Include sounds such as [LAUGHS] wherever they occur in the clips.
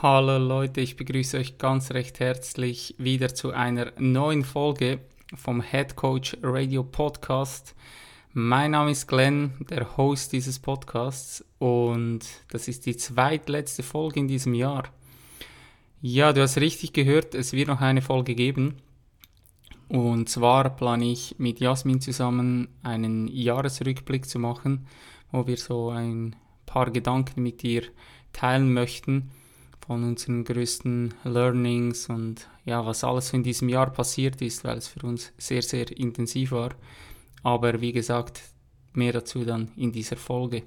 Hallo Leute, ich begrüße euch ganz recht herzlich wieder zu einer neuen Folge vom Head Coach Radio Podcast. Mein Name ist Glenn, der Host dieses Podcasts und das ist die zweitletzte Folge in diesem Jahr. Ja, du hast richtig gehört, es wird noch eine Folge geben. Und zwar plane ich mit Jasmin zusammen einen Jahresrückblick zu machen, wo wir so ein paar Gedanken mit dir teilen möchten von unseren größten Learnings und ja, was alles in diesem Jahr passiert ist, weil es für uns sehr, sehr intensiv war. Aber wie gesagt, mehr dazu dann in dieser Folge.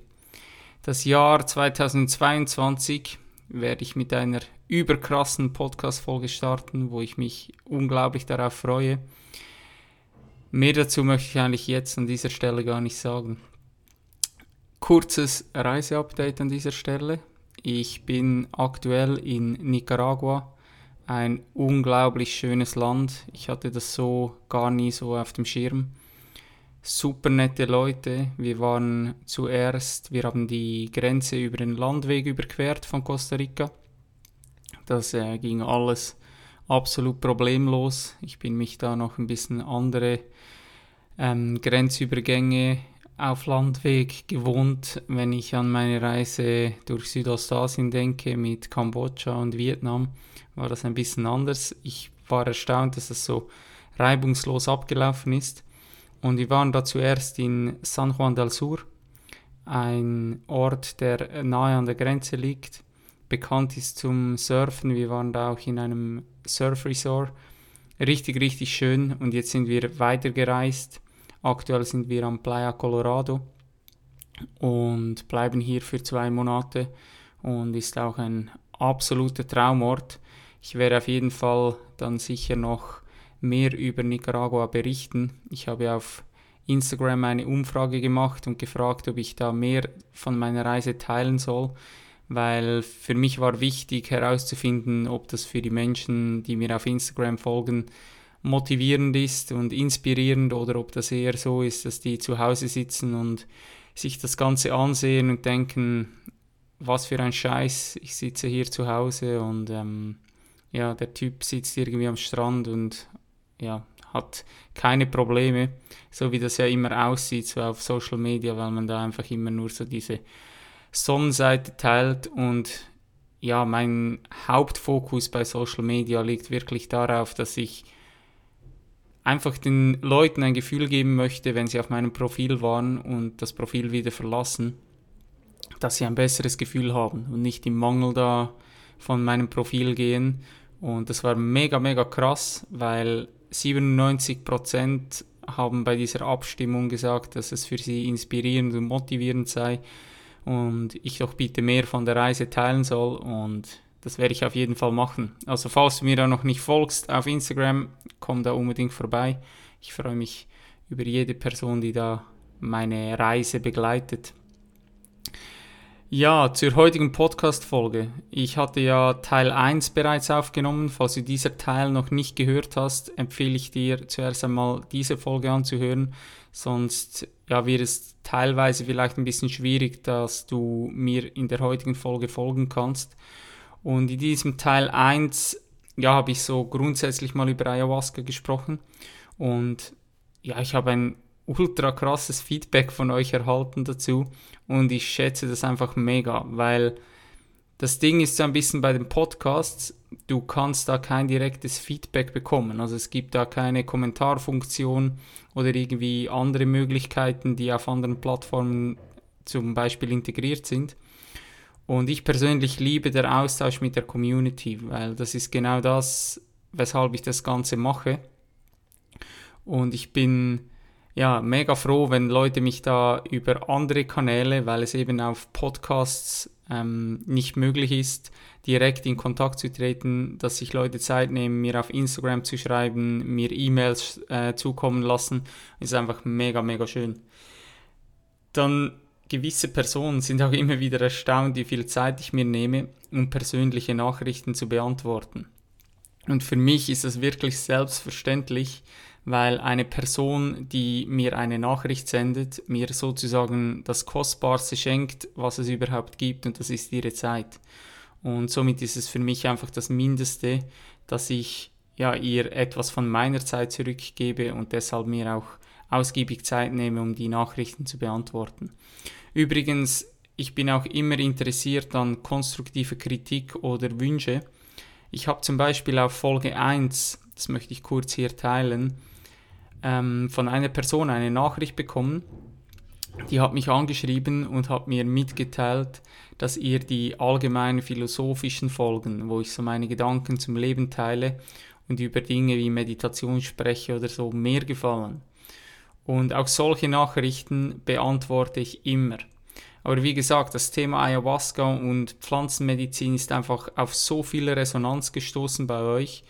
Das Jahr 2022 werde ich mit einer überkrassen Podcast-Folge starten, wo ich mich unglaublich darauf freue. Mehr dazu möchte ich eigentlich jetzt an dieser Stelle gar nicht sagen. Kurzes Reiseupdate an dieser Stelle. Ich bin aktuell in Nicaragua, ein unglaublich schönes Land. Ich hatte das so gar nie so auf dem Schirm. Super nette Leute. Wir waren zuerst, wir haben die Grenze über den Landweg überquert von Costa Rica. Das äh, ging alles absolut problemlos. Ich bin mich da noch ein bisschen andere ähm, Grenzübergänge auf Landweg gewohnt, wenn ich an meine Reise durch Südostasien denke mit Kambodscha und Vietnam, war das ein bisschen anders. Ich war erstaunt, dass es so reibungslos abgelaufen ist. Und wir waren da zuerst in San Juan del Sur, ein Ort, der nahe an der Grenze liegt, bekannt ist zum Surfen. Wir waren da auch in einem Surf-Resort. Richtig, richtig schön. Und jetzt sind wir weitergereist Aktuell sind wir am Playa Colorado und bleiben hier für zwei Monate und ist auch ein absoluter Traumort. Ich werde auf jeden Fall dann sicher noch mehr über Nicaragua berichten. Ich habe auf Instagram eine Umfrage gemacht und gefragt, ob ich da mehr von meiner Reise teilen soll, weil für mich war wichtig herauszufinden, ob das für die Menschen, die mir auf Instagram folgen, motivierend ist und inspirierend oder ob das eher so ist, dass die zu Hause sitzen und sich das Ganze ansehen und denken, was für ein Scheiß, ich sitze hier zu Hause und ähm, ja, der Typ sitzt irgendwie am Strand und ja, hat keine Probleme, so wie das ja immer aussieht, so auf Social Media, weil man da einfach immer nur so diese Sonnenseite teilt und ja, mein Hauptfokus bei Social Media liegt wirklich darauf, dass ich einfach den Leuten ein Gefühl geben möchte, wenn sie auf meinem Profil waren und das Profil wieder verlassen, dass sie ein besseres Gefühl haben und nicht im Mangel da von meinem Profil gehen. Und das war mega, mega krass, weil 97% haben bei dieser Abstimmung gesagt, dass es für sie inspirierend und motivierend sei und ich doch bitte mehr von der Reise teilen soll und das werde ich auf jeden Fall machen. Also falls du mir da noch nicht folgst auf Instagram, komm da unbedingt vorbei. Ich freue mich über jede Person, die da meine Reise begleitet. Ja, zur heutigen Podcast-Folge. Ich hatte ja Teil 1 bereits aufgenommen. Falls du dieser Teil noch nicht gehört hast, empfehle ich dir zuerst einmal diese Folge anzuhören. Sonst ja, wird es teilweise vielleicht ein bisschen schwierig, dass du mir in der heutigen Folge folgen kannst. Und in diesem Teil 1 ja, habe ich so grundsätzlich mal über Ayahuasca gesprochen. Und ja, ich habe ein ultra krasses Feedback von euch erhalten dazu. Und ich schätze das einfach mega, weil das Ding ist so ein bisschen bei den Podcasts, du kannst da kein direktes Feedback bekommen. Also es gibt da keine Kommentarfunktion oder irgendwie andere Möglichkeiten, die auf anderen Plattformen zum Beispiel integriert sind. Und ich persönlich liebe den Austausch mit der Community, weil das ist genau das, weshalb ich das Ganze mache. Und ich bin ja, mega froh, wenn Leute mich da über andere Kanäle, weil es eben auf Podcasts ähm, nicht möglich ist, direkt in Kontakt zu treten, dass sich Leute Zeit nehmen, mir auf Instagram zu schreiben, mir E-Mails äh, zukommen lassen. Ist einfach mega, mega schön. Dann gewisse Personen sind auch immer wieder erstaunt, wie viel Zeit ich mir nehme, um persönliche Nachrichten zu beantworten. Und für mich ist das wirklich selbstverständlich, weil eine Person, die mir eine Nachricht sendet, mir sozusagen das Kostbarste schenkt, was es überhaupt gibt, und das ist ihre Zeit. Und somit ist es für mich einfach das Mindeste, dass ich ja, ihr etwas von meiner Zeit zurückgebe und deshalb mir auch ausgiebig Zeit nehme, um die Nachrichten zu beantworten. Übrigens, ich bin auch immer interessiert an konstruktiver Kritik oder Wünsche. Ich habe zum Beispiel auf Folge 1, das möchte ich kurz hier teilen, ähm, von einer Person eine Nachricht bekommen. Die hat mich angeschrieben und hat mir mitgeteilt, dass ihr die allgemeinen philosophischen Folgen, wo ich so meine Gedanken zum Leben teile und über Dinge wie Meditation spreche oder so, mehr gefallen. Und auch solche Nachrichten beantworte ich immer. Aber wie gesagt, das Thema Ayahuasca und Pflanzenmedizin ist einfach auf so viel Resonanz gestoßen bei euch,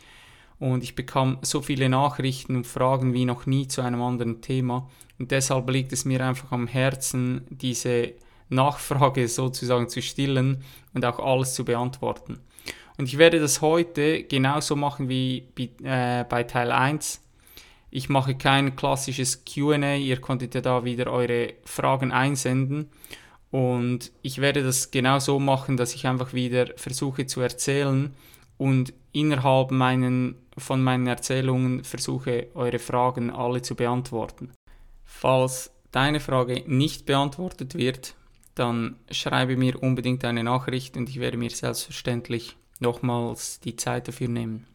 und ich bekam so viele Nachrichten und Fragen wie noch nie zu einem anderen Thema und deshalb liegt es mir einfach am Herzen, diese Nachfrage [LAUGHS] sozusagen zu stillen und auch alles zu beantworten. Und ich werde das heute genauso machen wie äh, bei Teil 1. Ich mache kein klassisches QA, ihr konntet ja da wieder eure Fragen einsenden. Und ich werde das genau so machen, dass ich einfach wieder versuche zu erzählen und innerhalb meinen, von meinen Erzählungen versuche eure Fragen alle zu beantworten. Falls deine Frage nicht beantwortet wird, dann schreibe mir unbedingt eine Nachricht und ich werde mir selbstverständlich nochmals die Zeit dafür nehmen.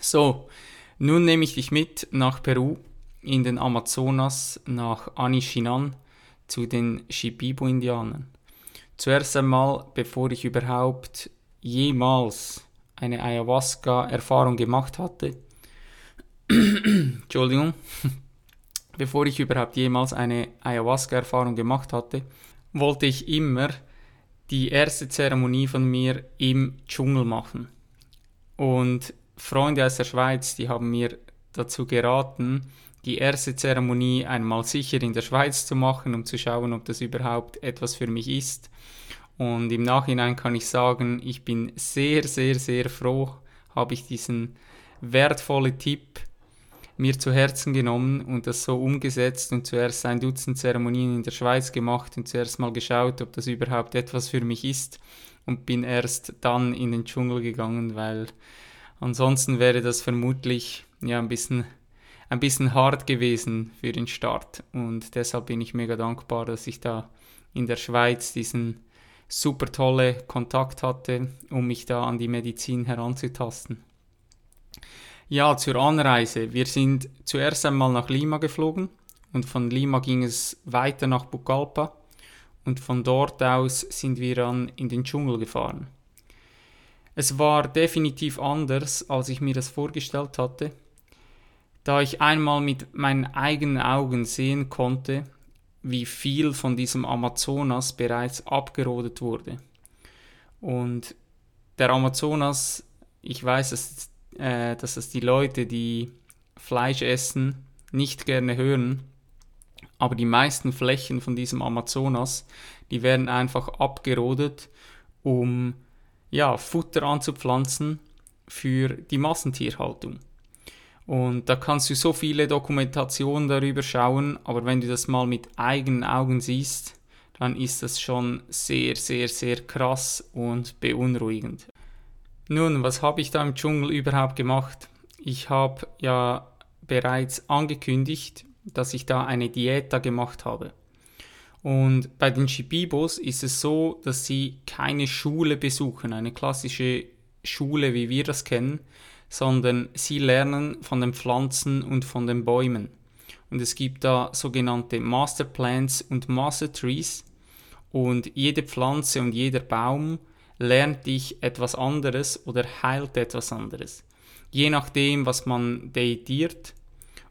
So, nun nehme ich dich mit nach Peru, in den Amazonas, nach Anishinan, zu den Shipibo-Indianern. Zuerst einmal, bevor ich überhaupt jemals eine Ayahuasca-Erfahrung gemacht hatte, [CLEARS THROAT] Entschuldigung, [CLEARS THROAT] bevor ich überhaupt jemals eine Ayahuasca-Erfahrung gemacht hatte, wollte ich immer die erste Zeremonie von mir im Dschungel machen. Und Freunde aus der Schweiz, die haben mir dazu geraten, die erste Zeremonie einmal sicher in der Schweiz zu machen, um zu schauen, ob das überhaupt etwas für mich ist. Und im Nachhinein kann ich sagen, ich bin sehr, sehr, sehr froh, habe ich diesen wertvollen Tipp mir zu Herzen genommen und das so umgesetzt und zuerst ein Dutzend Zeremonien in der Schweiz gemacht und zuerst mal geschaut, ob das überhaupt etwas für mich ist und bin erst dann in den Dschungel gegangen, weil ansonsten wäre das vermutlich ja ein bisschen ein bisschen hart gewesen für den Start und deshalb bin ich mega dankbar, dass ich da in der Schweiz diesen super tolle Kontakt hatte, um mich da an die Medizin heranzutasten. Ja, zur Anreise. Wir sind zuerst einmal nach Lima geflogen und von Lima ging es weiter nach Pucallpa und von dort aus sind wir dann in den Dschungel gefahren. Es war definitiv anders, als ich mir das vorgestellt hatte, da ich einmal mit meinen eigenen Augen sehen konnte, wie viel von diesem Amazonas bereits abgerodet wurde. Und der Amazonas, ich weiß, dass, äh, dass es die Leute, die Fleisch essen, nicht gerne hören, aber die meisten Flächen von diesem Amazonas, die werden einfach abgerodet, um ja, Futter anzupflanzen für die Massentierhaltung. Und da kannst du so viele Dokumentationen darüber schauen, aber wenn du das mal mit eigenen Augen siehst, dann ist das schon sehr, sehr, sehr krass und beunruhigend. Nun, was habe ich da im Dschungel überhaupt gemacht? Ich habe ja bereits angekündigt, dass ich da eine Diäta gemacht habe. Und bei den Shibibos ist es so, dass sie keine Schule besuchen, eine klassische Schule, wie wir das kennen, sondern sie lernen von den Pflanzen und von den Bäumen. Und es gibt da sogenannte Masterplants und Master Trees und jede Pflanze und jeder Baum lernt dich etwas anderes oder heilt etwas anderes. Je nachdem, was man deitiert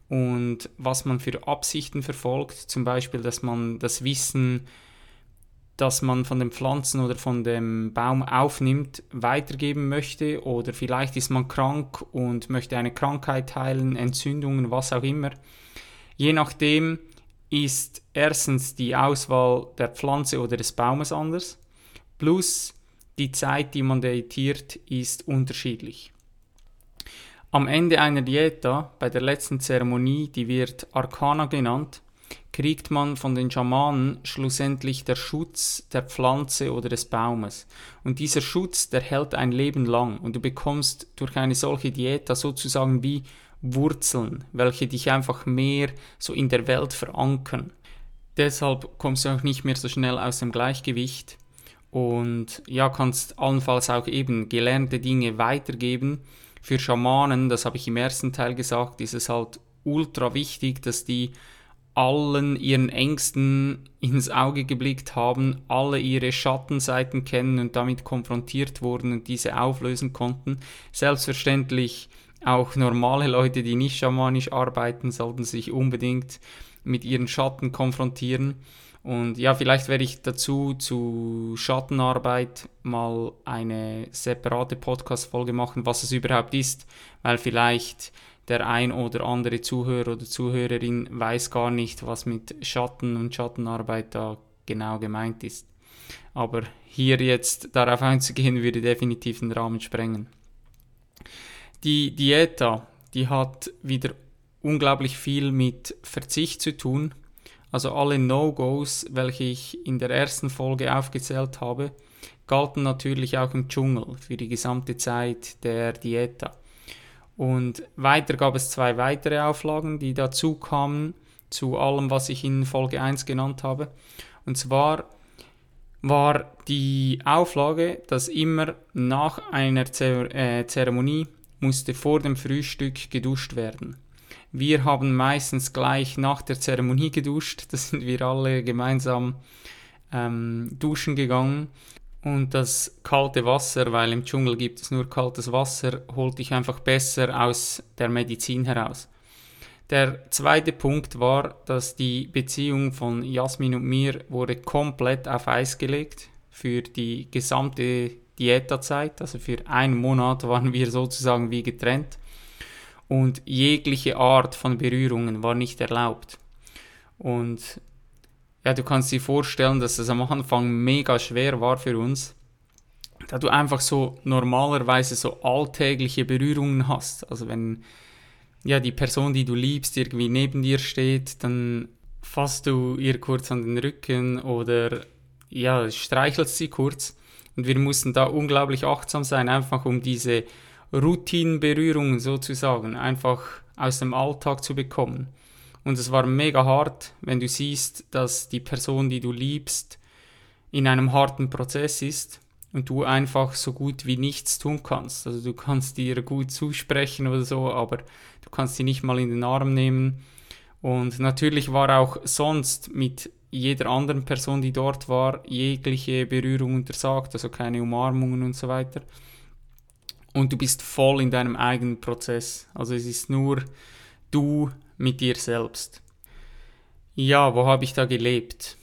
und was man für Absichten verfolgt. Zum Beispiel, dass man das Wissen, das man von den Pflanzen oder von dem Baum aufnimmt, weitergeben möchte. Oder vielleicht ist man krank und möchte eine Krankheit heilen, Entzündungen, was auch immer. Je nachdem ist erstens die Auswahl der Pflanze oder des Baumes anders, plus die Zeit, die man datiert, ist unterschiedlich. Am Ende einer Dieta, bei der letzten Zeremonie, die wird Arcana genannt, kriegt man von den Schamanen schlussendlich der Schutz der Pflanze oder des Baumes. Und dieser Schutz, der hält ein Leben lang und du bekommst durch eine solche Dieta sozusagen wie Wurzeln, welche dich einfach mehr so in der Welt verankern. Deshalb kommst du auch nicht mehr so schnell aus dem Gleichgewicht und ja, kannst allenfalls auch eben gelernte Dinge weitergeben. Für Schamanen, das habe ich im ersten Teil gesagt, ist es halt ultra wichtig, dass die allen ihren Ängsten ins Auge geblickt haben, alle ihre Schattenseiten kennen und damit konfrontiert wurden und diese auflösen konnten. Selbstverständlich auch normale Leute, die nicht schamanisch arbeiten, sollten sich unbedingt mit ihren Schatten konfrontieren. Und ja, vielleicht werde ich dazu zu Schattenarbeit mal eine separate Podcast-Folge machen, was es überhaupt ist, weil vielleicht der ein oder andere Zuhörer oder Zuhörerin weiß gar nicht, was mit Schatten und Schattenarbeit da genau gemeint ist. Aber hier jetzt darauf [LAUGHS] einzugehen, würde definitiv den Rahmen sprengen. Die Dieta, die hat wieder unglaublich viel mit Verzicht zu tun. Also alle No-Gos, welche ich in der ersten Folge aufgezählt habe, galten natürlich auch im Dschungel für die gesamte Zeit der Dieta. Und weiter gab es zwei weitere Auflagen, die dazu kamen, zu allem, was ich in Folge 1 genannt habe. Und zwar war die Auflage, dass immer nach einer äh, Zeremonie musste vor dem Frühstück geduscht werden. Wir haben meistens gleich nach der Zeremonie geduscht, da sind wir alle gemeinsam ähm, duschen gegangen und das kalte Wasser, weil im Dschungel gibt es nur kaltes Wasser, holt dich einfach besser aus der Medizin heraus. Der zweite Punkt war, dass die Beziehung von Jasmin und mir wurde komplett auf Eis gelegt für die gesamte Diätazeit. Also für einen Monat waren wir sozusagen wie getrennt und jegliche Art von Berührungen war nicht erlaubt. Und ja, du kannst dir vorstellen, dass es am Anfang mega schwer war für uns, da du einfach so normalerweise so alltägliche Berührungen hast. Also wenn ja die Person, die du liebst, irgendwie neben dir steht, dann fasst du ihr kurz an den Rücken oder ja, streichelst sie kurz. Und wir mussten da unglaublich achtsam sein, einfach um diese Routinenberührungen sozusagen einfach aus dem Alltag zu bekommen. Und es war mega hart, wenn du siehst, dass die Person, die du liebst, in einem harten Prozess ist und du einfach so gut wie nichts tun kannst. Also du kannst dir gut zusprechen oder so, aber du kannst sie nicht mal in den Arm nehmen. Und natürlich war auch sonst mit jeder anderen Person, die dort war, jegliche Berührung untersagt, also keine Umarmungen und so weiter. Und du bist voll in deinem eigenen Prozess. Also es ist nur du mit dir selbst. Ja, wo habe ich da gelebt?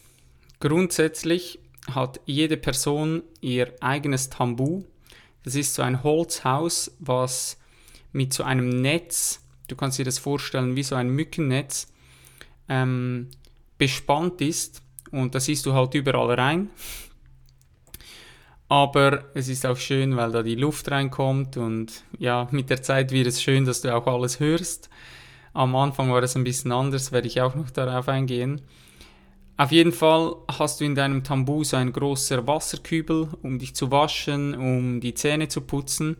Grundsätzlich hat jede Person ihr eigenes Tambu. Das ist so ein Holzhaus, was mit so einem Netz, du kannst dir das vorstellen wie so ein Mückennetz, ähm, bespannt ist. Und da siehst du halt überall rein. Aber es ist auch schön, weil da die Luft reinkommt und ja, mit der Zeit wird es schön, dass du auch alles hörst. Am Anfang war es ein bisschen anders, werde ich auch noch darauf eingehen. Auf jeden Fall hast du in deinem Tambu so ein großer Wasserkübel, um dich zu waschen, um die Zähne zu putzen.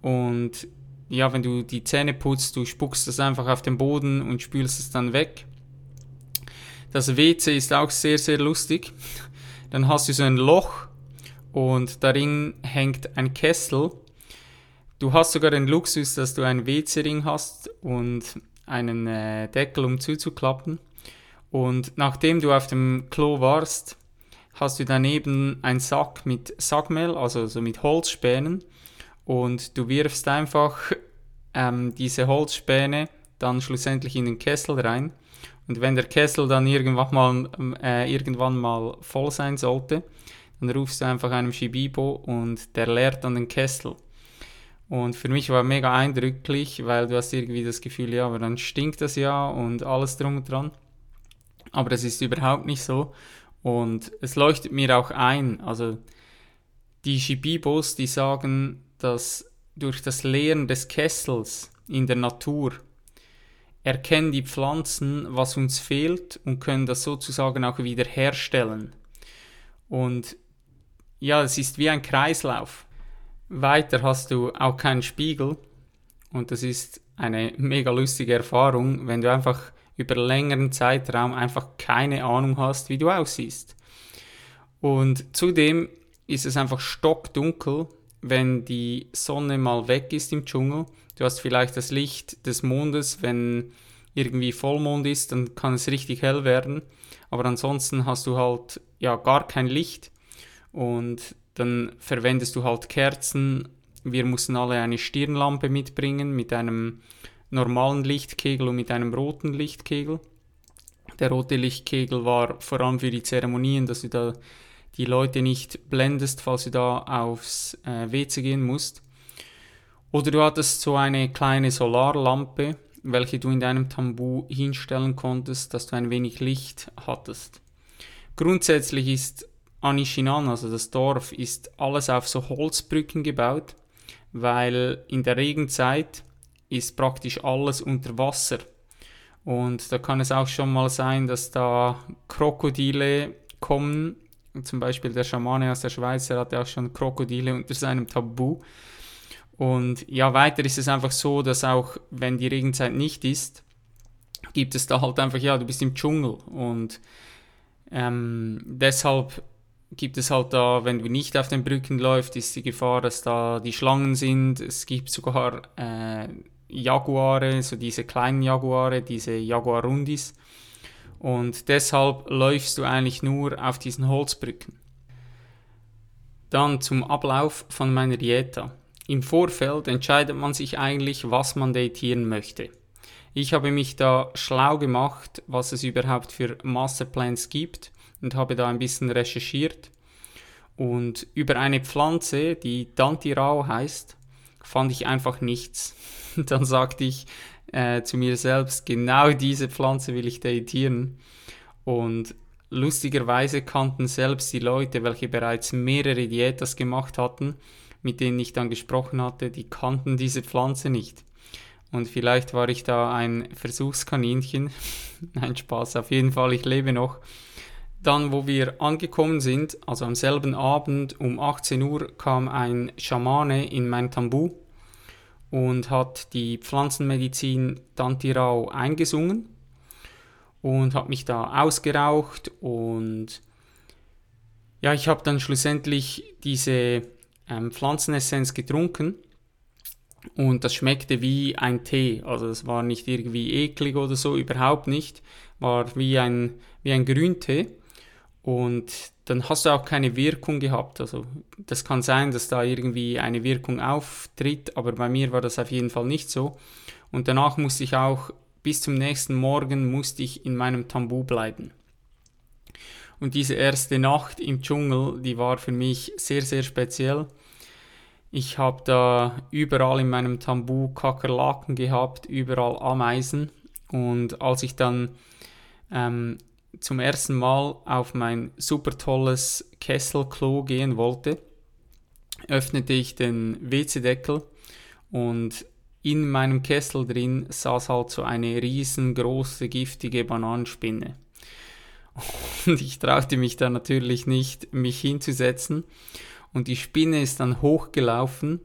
Und ja, wenn du die Zähne putzt, du spuckst das einfach auf den Boden und spülst es dann weg. Das WC ist auch sehr, sehr lustig. Dann hast du so ein Loch und darin hängt ein Kessel. Du hast sogar den Luxus, dass du einen WC-Ring hast und einen äh, Deckel, um zuzuklappen. Und nachdem du auf dem Klo warst, hast du daneben einen Sack mit Sackmehl, also so mit Holzspänen. Und du wirfst einfach ähm, diese Holzspäne dann schlussendlich in den Kessel rein. Und wenn der Kessel dann irgendwann mal, äh, irgendwann mal voll sein sollte, dann rufst du einfach einem Shibibo und der leert dann den Kessel. Und für mich war mega eindrücklich, weil du hast irgendwie das Gefühl, ja, aber dann stinkt das ja und alles drum und dran. Aber das ist überhaupt nicht so. Und es leuchtet mir auch ein, also die Shibibos, die sagen, dass durch das Leeren des Kessels in der Natur erkennen die Pflanzen, was uns fehlt und können das sozusagen auch wieder herstellen. Und ja, es ist wie ein Kreislauf. Weiter hast du auch keinen Spiegel und das ist eine mega lustige Erfahrung, wenn du einfach über längeren Zeitraum einfach keine Ahnung hast, wie du aussiehst. Und zudem ist es einfach stockdunkel, wenn die Sonne mal weg ist im Dschungel. Du hast vielleicht das Licht des Mondes, wenn irgendwie Vollmond ist, dann kann es richtig hell werden. Aber ansonsten hast du halt ja gar kein Licht und dann verwendest du halt Kerzen. Wir mussten alle eine Stirnlampe mitbringen mit einem normalen Lichtkegel und mit einem roten Lichtkegel. Der rote Lichtkegel war vor allem für die Zeremonien, dass du da die Leute nicht blendest, falls du da aufs äh, WC gehen musst. Oder du hattest so eine kleine Solarlampe, welche du in deinem Tambu hinstellen konntest, dass du ein wenig Licht hattest. Grundsätzlich ist Anishinan, also das Dorf, ist alles auf so Holzbrücken gebaut, weil in der Regenzeit ist praktisch alles unter Wasser. Und da kann es auch schon mal sein, dass da Krokodile kommen. Zum Beispiel der Schamane aus der Schweiz, der hatte auch schon Krokodile unter seinem Tabu. Und ja, weiter ist es einfach so, dass auch wenn die Regenzeit nicht ist, gibt es da halt einfach, ja, du bist im Dschungel. Und ähm, deshalb gibt es halt da, wenn du nicht auf den Brücken läufst, ist die Gefahr, dass da die Schlangen sind. Es gibt sogar äh, Jaguare, so diese kleinen Jaguare, diese Jaguarundis. Und deshalb läufst du eigentlich nur auf diesen Holzbrücken. Dann zum Ablauf von meiner Dieta. Im Vorfeld entscheidet man sich eigentlich, was man datieren möchte. Ich habe mich da schlau gemacht, was es überhaupt für Masterplans gibt und habe da ein bisschen recherchiert. Und über eine Pflanze, die Dantirao heißt, fand ich einfach nichts. [LAUGHS] Dann sagte ich äh, zu mir selbst, genau diese Pflanze will ich datieren. Und lustigerweise kannten selbst die Leute, welche bereits mehrere Diätas gemacht hatten, mit denen ich dann gesprochen hatte, die kannten diese Pflanze nicht. Und vielleicht war ich da ein Versuchskaninchen. [LAUGHS] Nein, Spaß, auf jeden Fall, ich lebe noch. Dann, wo wir angekommen sind, also am selben Abend um 18 Uhr, kam ein Schamane in mein Tambu und hat die Pflanzenmedizin Dantirao eingesungen und hat mich da ausgeraucht und ja, ich habe dann schlussendlich diese ähm, Pflanzenessenz getrunken und das schmeckte wie ein Tee. Also es war nicht irgendwie eklig oder so, überhaupt nicht. War wie ein, wie ein Grüntee. Und dann hast du auch keine Wirkung gehabt. Also das kann sein, dass da irgendwie eine Wirkung auftritt, aber bei mir war das auf jeden Fall nicht so. Und danach musste ich auch bis zum nächsten Morgen musste ich in meinem Tambu bleiben. Und diese erste Nacht im Dschungel, die war für mich sehr, sehr speziell. Ich habe da überall in meinem Tambu Kakerlaken gehabt, überall Ameisen. Und als ich dann ähm, zum ersten Mal auf mein super tolles Kesselklo gehen wollte, öffnete ich den WC-Deckel und in meinem Kessel drin saß halt so eine riesengroße giftige Bananenspinne. [LAUGHS] Und ich traute mich da natürlich nicht, mich hinzusetzen. Und die Spinne ist dann hochgelaufen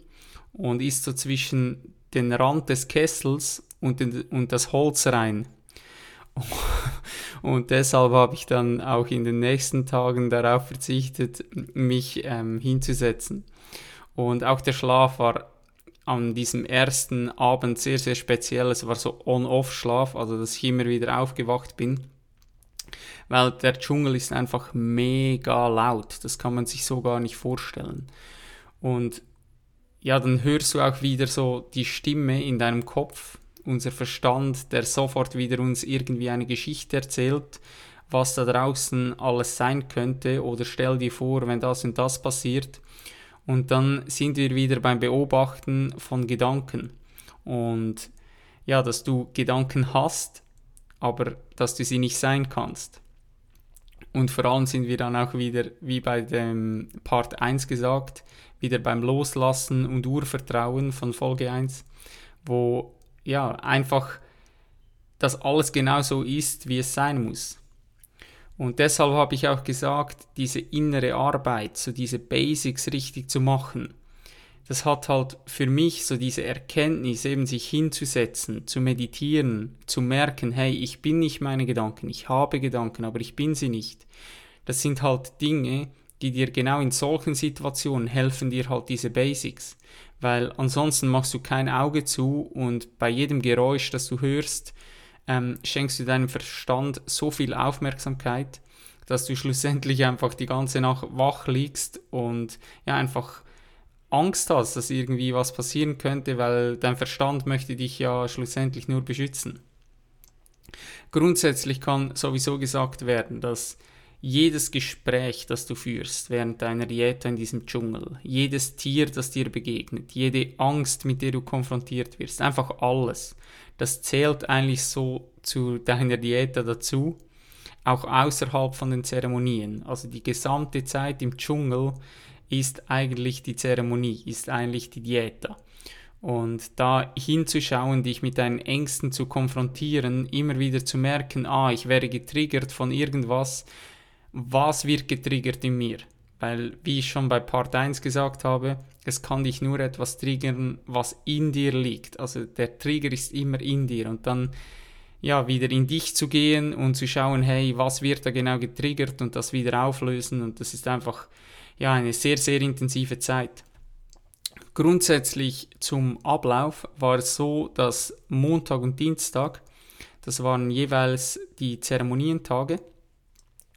und ist so zwischen den Rand des Kessels und, den, und das Holz rein. Und deshalb habe ich dann auch in den nächsten Tagen darauf verzichtet, mich ähm, hinzusetzen. Und auch der Schlaf war an diesem ersten Abend sehr, sehr speziell. Es war so On-Off-Schlaf, also dass ich immer wieder aufgewacht bin. Weil der Dschungel ist einfach mega laut. Das kann man sich so gar nicht vorstellen. Und ja, dann hörst du auch wieder so die Stimme in deinem Kopf unser Verstand, der sofort wieder uns irgendwie eine Geschichte erzählt, was da draußen alles sein könnte oder stell dir vor, wenn das und das passiert. Und dann sind wir wieder beim Beobachten von Gedanken. Und ja, dass du Gedanken hast, aber dass du sie nicht sein kannst. Und vor allem sind wir dann auch wieder, wie bei dem Part 1 gesagt, wieder beim Loslassen und Urvertrauen von Folge 1, wo ja einfach das alles genau so ist, wie es sein muss. Und deshalb habe ich auch gesagt, diese innere Arbeit, so diese Basics richtig zu machen, das hat halt für mich so diese Erkenntnis, eben sich hinzusetzen, zu meditieren, zu merken, hey, ich bin nicht meine Gedanken, ich habe Gedanken, aber ich bin sie nicht. Das sind halt Dinge, die dir genau in solchen Situationen helfen dir halt diese Basics. Weil ansonsten machst du kein Auge zu und bei jedem Geräusch, das du hörst, ähm, schenkst du deinem Verstand so viel Aufmerksamkeit, dass du [LAUGHS] schlussendlich einfach die ganze Nacht wach liegst und ja einfach Angst hast, dass irgendwie was passieren könnte, weil dein Verstand möchte dich ja schlussendlich nur beschützen. Grundsätzlich kann sowieso gesagt werden, dass jedes Gespräch, das du führst während deiner Diät in diesem Dschungel, jedes Tier, das dir begegnet, jede Angst, mit der du konfrontiert wirst, einfach alles, das zählt eigentlich so zu deiner Diät dazu, auch außerhalb von den Zeremonien. Also die gesamte Zeit im Dschungel ist eigentlich die Zeremonie, ist eigentlich die Dieta. Und da hinzuschauen, dich mit deinen Ängsten zu konfrontieren, immer wieder zu merken, ah, ich werde getriggert von irgendwas, was wird getriggert in mir? Weil, wie ich schon bei Part 1 gesagt habe, es kann dich nur etwas triggern, was in dir liegt. Also der Trigger ist immer in dir und dann ja wieder in dich zu gehen und zu schauen, hey, was wird da genau getriggert und das wieder auflösen und das ist einfach ja, eine sehr, sehr intensive Zeit. Grundsätzlich zum Ablauf war es so, dass Montag und Dienstag, das waren jeweils die Zeremonientage,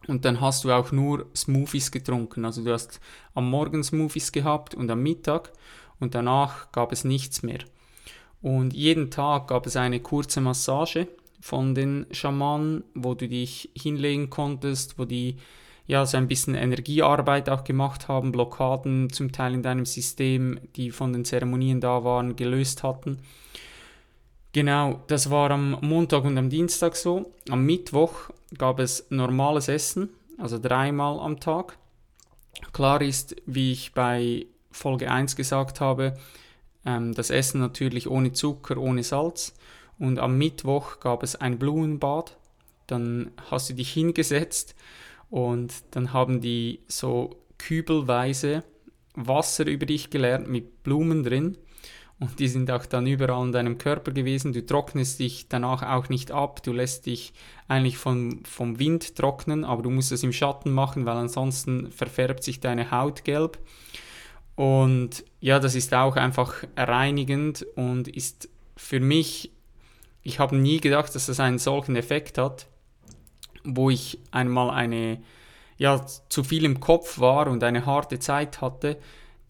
und dann hast du auch nur Smoothies getrunken. Also du hast am Morgen Smoothies gehabt und am Mittag und danach gab es nichts mehr. Und jeden Tag gab es eine kurze Massage von den Schamanen, wo du dich hinlegen konntest, wo die ja, so ein bisschen Energiearbeit auch gemacht haben, Blockaden zum Teil in deinem System, die von den Zeremonien da waren, gelöst hatten. Genau, das war am Montag und am Dienstag so. Am Mittwoch gab es normales Essen, also dreimal am Tag. Klar ist, wie ich bei Folge 1 gesagt habe, ähm, das Essen natürlich ohne Zucker, ohne Salz. Und am Mittwoch gab es ein Blumenbad. Dann hast du dich hingesetzt und dann haben die so kübelweise Wasser über dich geleert mit Blumen drin. Und die sind auch dann überall in deinem Körper gewesen. Du trocknest dich danach auch nicht ab. Du lässt dich eigentlich vom, vom Wind trocknen, aber du musst es im Schatten machen, weil ansonsten verfärbt sich deine Haut gelb. Und ja, das ist auch einfach reinigend und ist für mich, ich habe nie gedacht, dass das einen solchen Effekt hat wo ich einmal eine, ja, zu viel im Kopf war und eine harte Zeit hatte,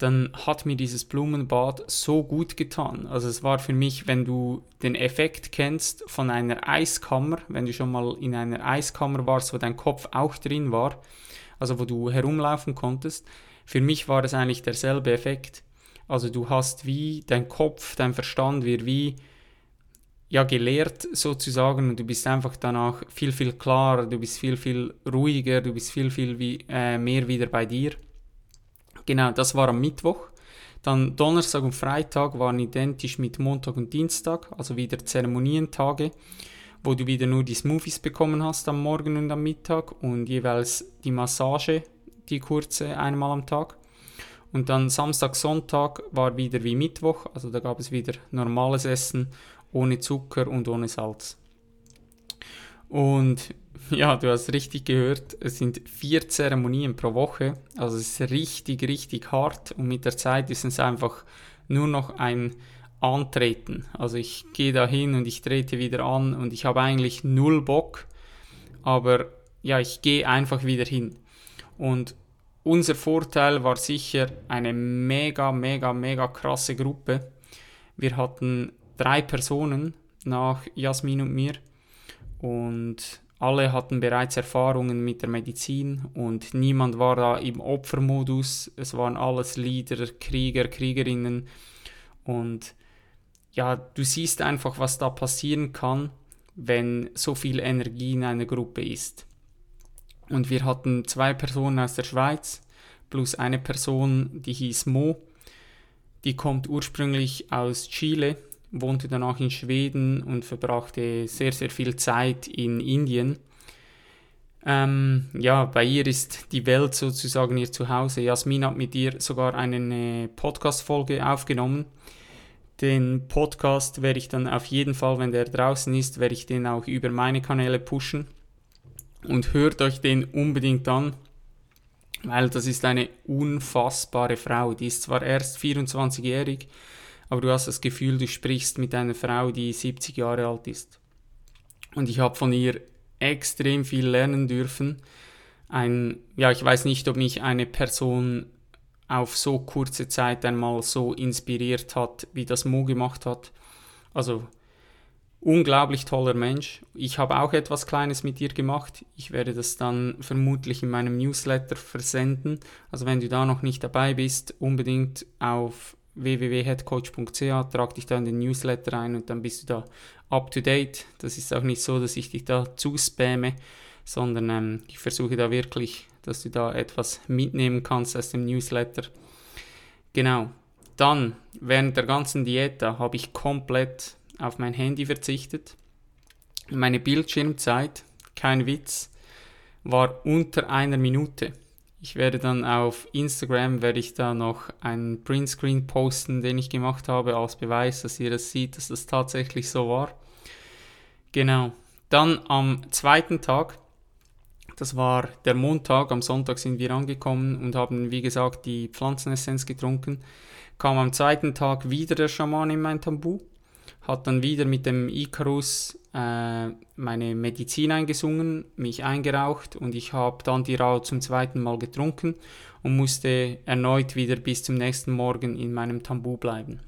dann hat mir dieses Blumenbad so gut getan. Also es war für mich, wenn du den Effekt kennst von einer Eiskammer, wenn du schon mal in einer Eiskammer warst, wo dein Kopf auch drin war, also wo du herumlaufen konntest, für mich war es eigentlich derselbe Effekt. Also du hast wie dein Kopf, dein Verstand wird wie ja, gelehrt sozusagen und du bist einfach danach viel, viel klarer, du bist viel, viel ruhiger, du bist viel, viel wie, äh, mehr wieder bei dir. Genau, das war am Mittwoch. Dann Donnerstag und Freitag waren identisch mit Montag und Dienstag, also wieder Zeremonientage, wo du wieder nur die Smoothies bekommen hast am Morgen und am Mittag und jeweils die Massage, die kurze einmal am Tag. Und dann Samstag, Sonntag war wieder wie Mittwoch, also da gab es wieder normales Essen ohne Zucker und ohne Salz. Und [LAUGHS] ja, du hast richtig gehört, es sind vier Zeremonien pro Woche. Also es ist richtig, richtig hart und mit der Zeit ist es einfach nur noch ein Antreten. Also ich gehe da hin und ich trete wieder an und ich habe eigentlich null Bock, aber ja, ich gehe einfach wieder hin. Und unser Vorteil war sicher eine mega, mega, mega krasse Gruppe. Wir hatten drei Personen, nach Jasmin und mir. Und alle hatten bereits Erfahrungen mit der Medizin und niemand war da im Opfermodus. Es waren alles Leader, Krieger, Kriegerinnen. Und ja, du siehst einfach, was da passieren kann, wenn so viel Energie in einer Gruppe ist. Und wir hatten zwei Personen aus der Schweiz plus eine Person, die hieß Mo. Die kommt ursprünglich aus Chile, wohnte danach in Schweden und verbrachte sehr, sehr viel Zeit in Indien. Ähm, ja, bei ihr ist die Welt sozusagen ihr Zuhause. Jasmin hat mit ihr sogar eine Podcast-Folge aufgenommen. Den Podcast werde ich dann auf jeden Fall, wenn der draußen ist, werde ich den auch über meine Kanäle pushen. Und hört euch den unbedingt an, weil das ist eine unfassbare Frau. Die ist zwar erst 24-jährig, aber du hast das Gefühl, du sprichst mit einer Frau, die 70 Jahre alt ist. Und ich habe von ihr extrem viel lernen dürfen. Ein, ja, ich weiß nicht, ob mich eine Person auf so kurze Zeit einmal so inspiriert hat, wie das Mo gemacht hat. Also unglaublich toller Mensch. Ich habe auch etwas Kleines mit dir gemacht. Ich werde das dann vermutlich in meinem Newsletter versenden. Also wenn du da noch nicht dabei bist, unbedingt auf www.headcoach.ch trag dich da in den Newsletter ein und dann bist du da up to date. Das ist auch nicht so, dass ich dich da zuspamme, sondern ähm, ich versuche da wirklich dass du da etwas mitnehmen kannst aus dem Newsletter. Genau. Dann, während der ganzen Diät habe ich komplett auf mein Handy verzichtet. Meine Bildschirmzeit, kein Witz, war unter einer Minute. Ich werde dann auf Instagram, werde ich da noch einen Printscreen posten, den ich gemacht habe, als Beweis, dass ihr das seht, dass das tatsächlich so war. Genau. Dann am zweiten Tag das war der Montag, am Sonntag sind wir angekommen und haben, wie gesagt, die Pflanzenessenz getrunken. Kam am zweiten Tag wieder der Schaman in mein Tambu, hat dann wieder mit dem Icarus äh, meine Medizin eingesungen, mich eingeraucht und ich habe dann die Rau zum zweiten Mal getrunken und musste erneut wieder bis zum nächsten Morgen in meinem Tambu bleiben.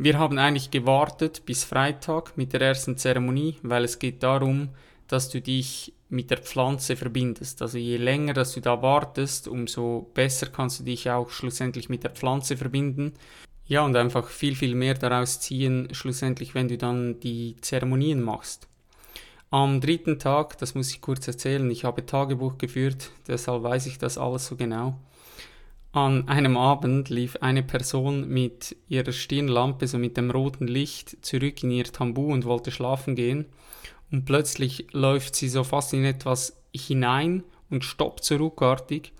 Wir haben eigentlich gewartet bis Freitag mit der ersten Zeremonie, weil es geht darum, dass du dich mit der Pflanze verbindest. Also je länger, dass du da wartest, umso besser kannst du dich auch schlussendlich mit der Pflanze verbinden. Ja, und einfach viel, viel mehr daraus ziehen, schlussendlich, wenn du dann die Zeremonien machst. Am dritten Tag, das muss ich kurz erzählen, ich habe Tagebuch geführt, deshalb weiß ich das alles so genau. An einem Abend lief eine Person mit ihrer Stirnlampe, so mit dem roten Licht, zurück in ihr Tambu und wollte schlafen gehen und plötzlich läuft sie so fast in etwas hinein und stoppt so ruckartig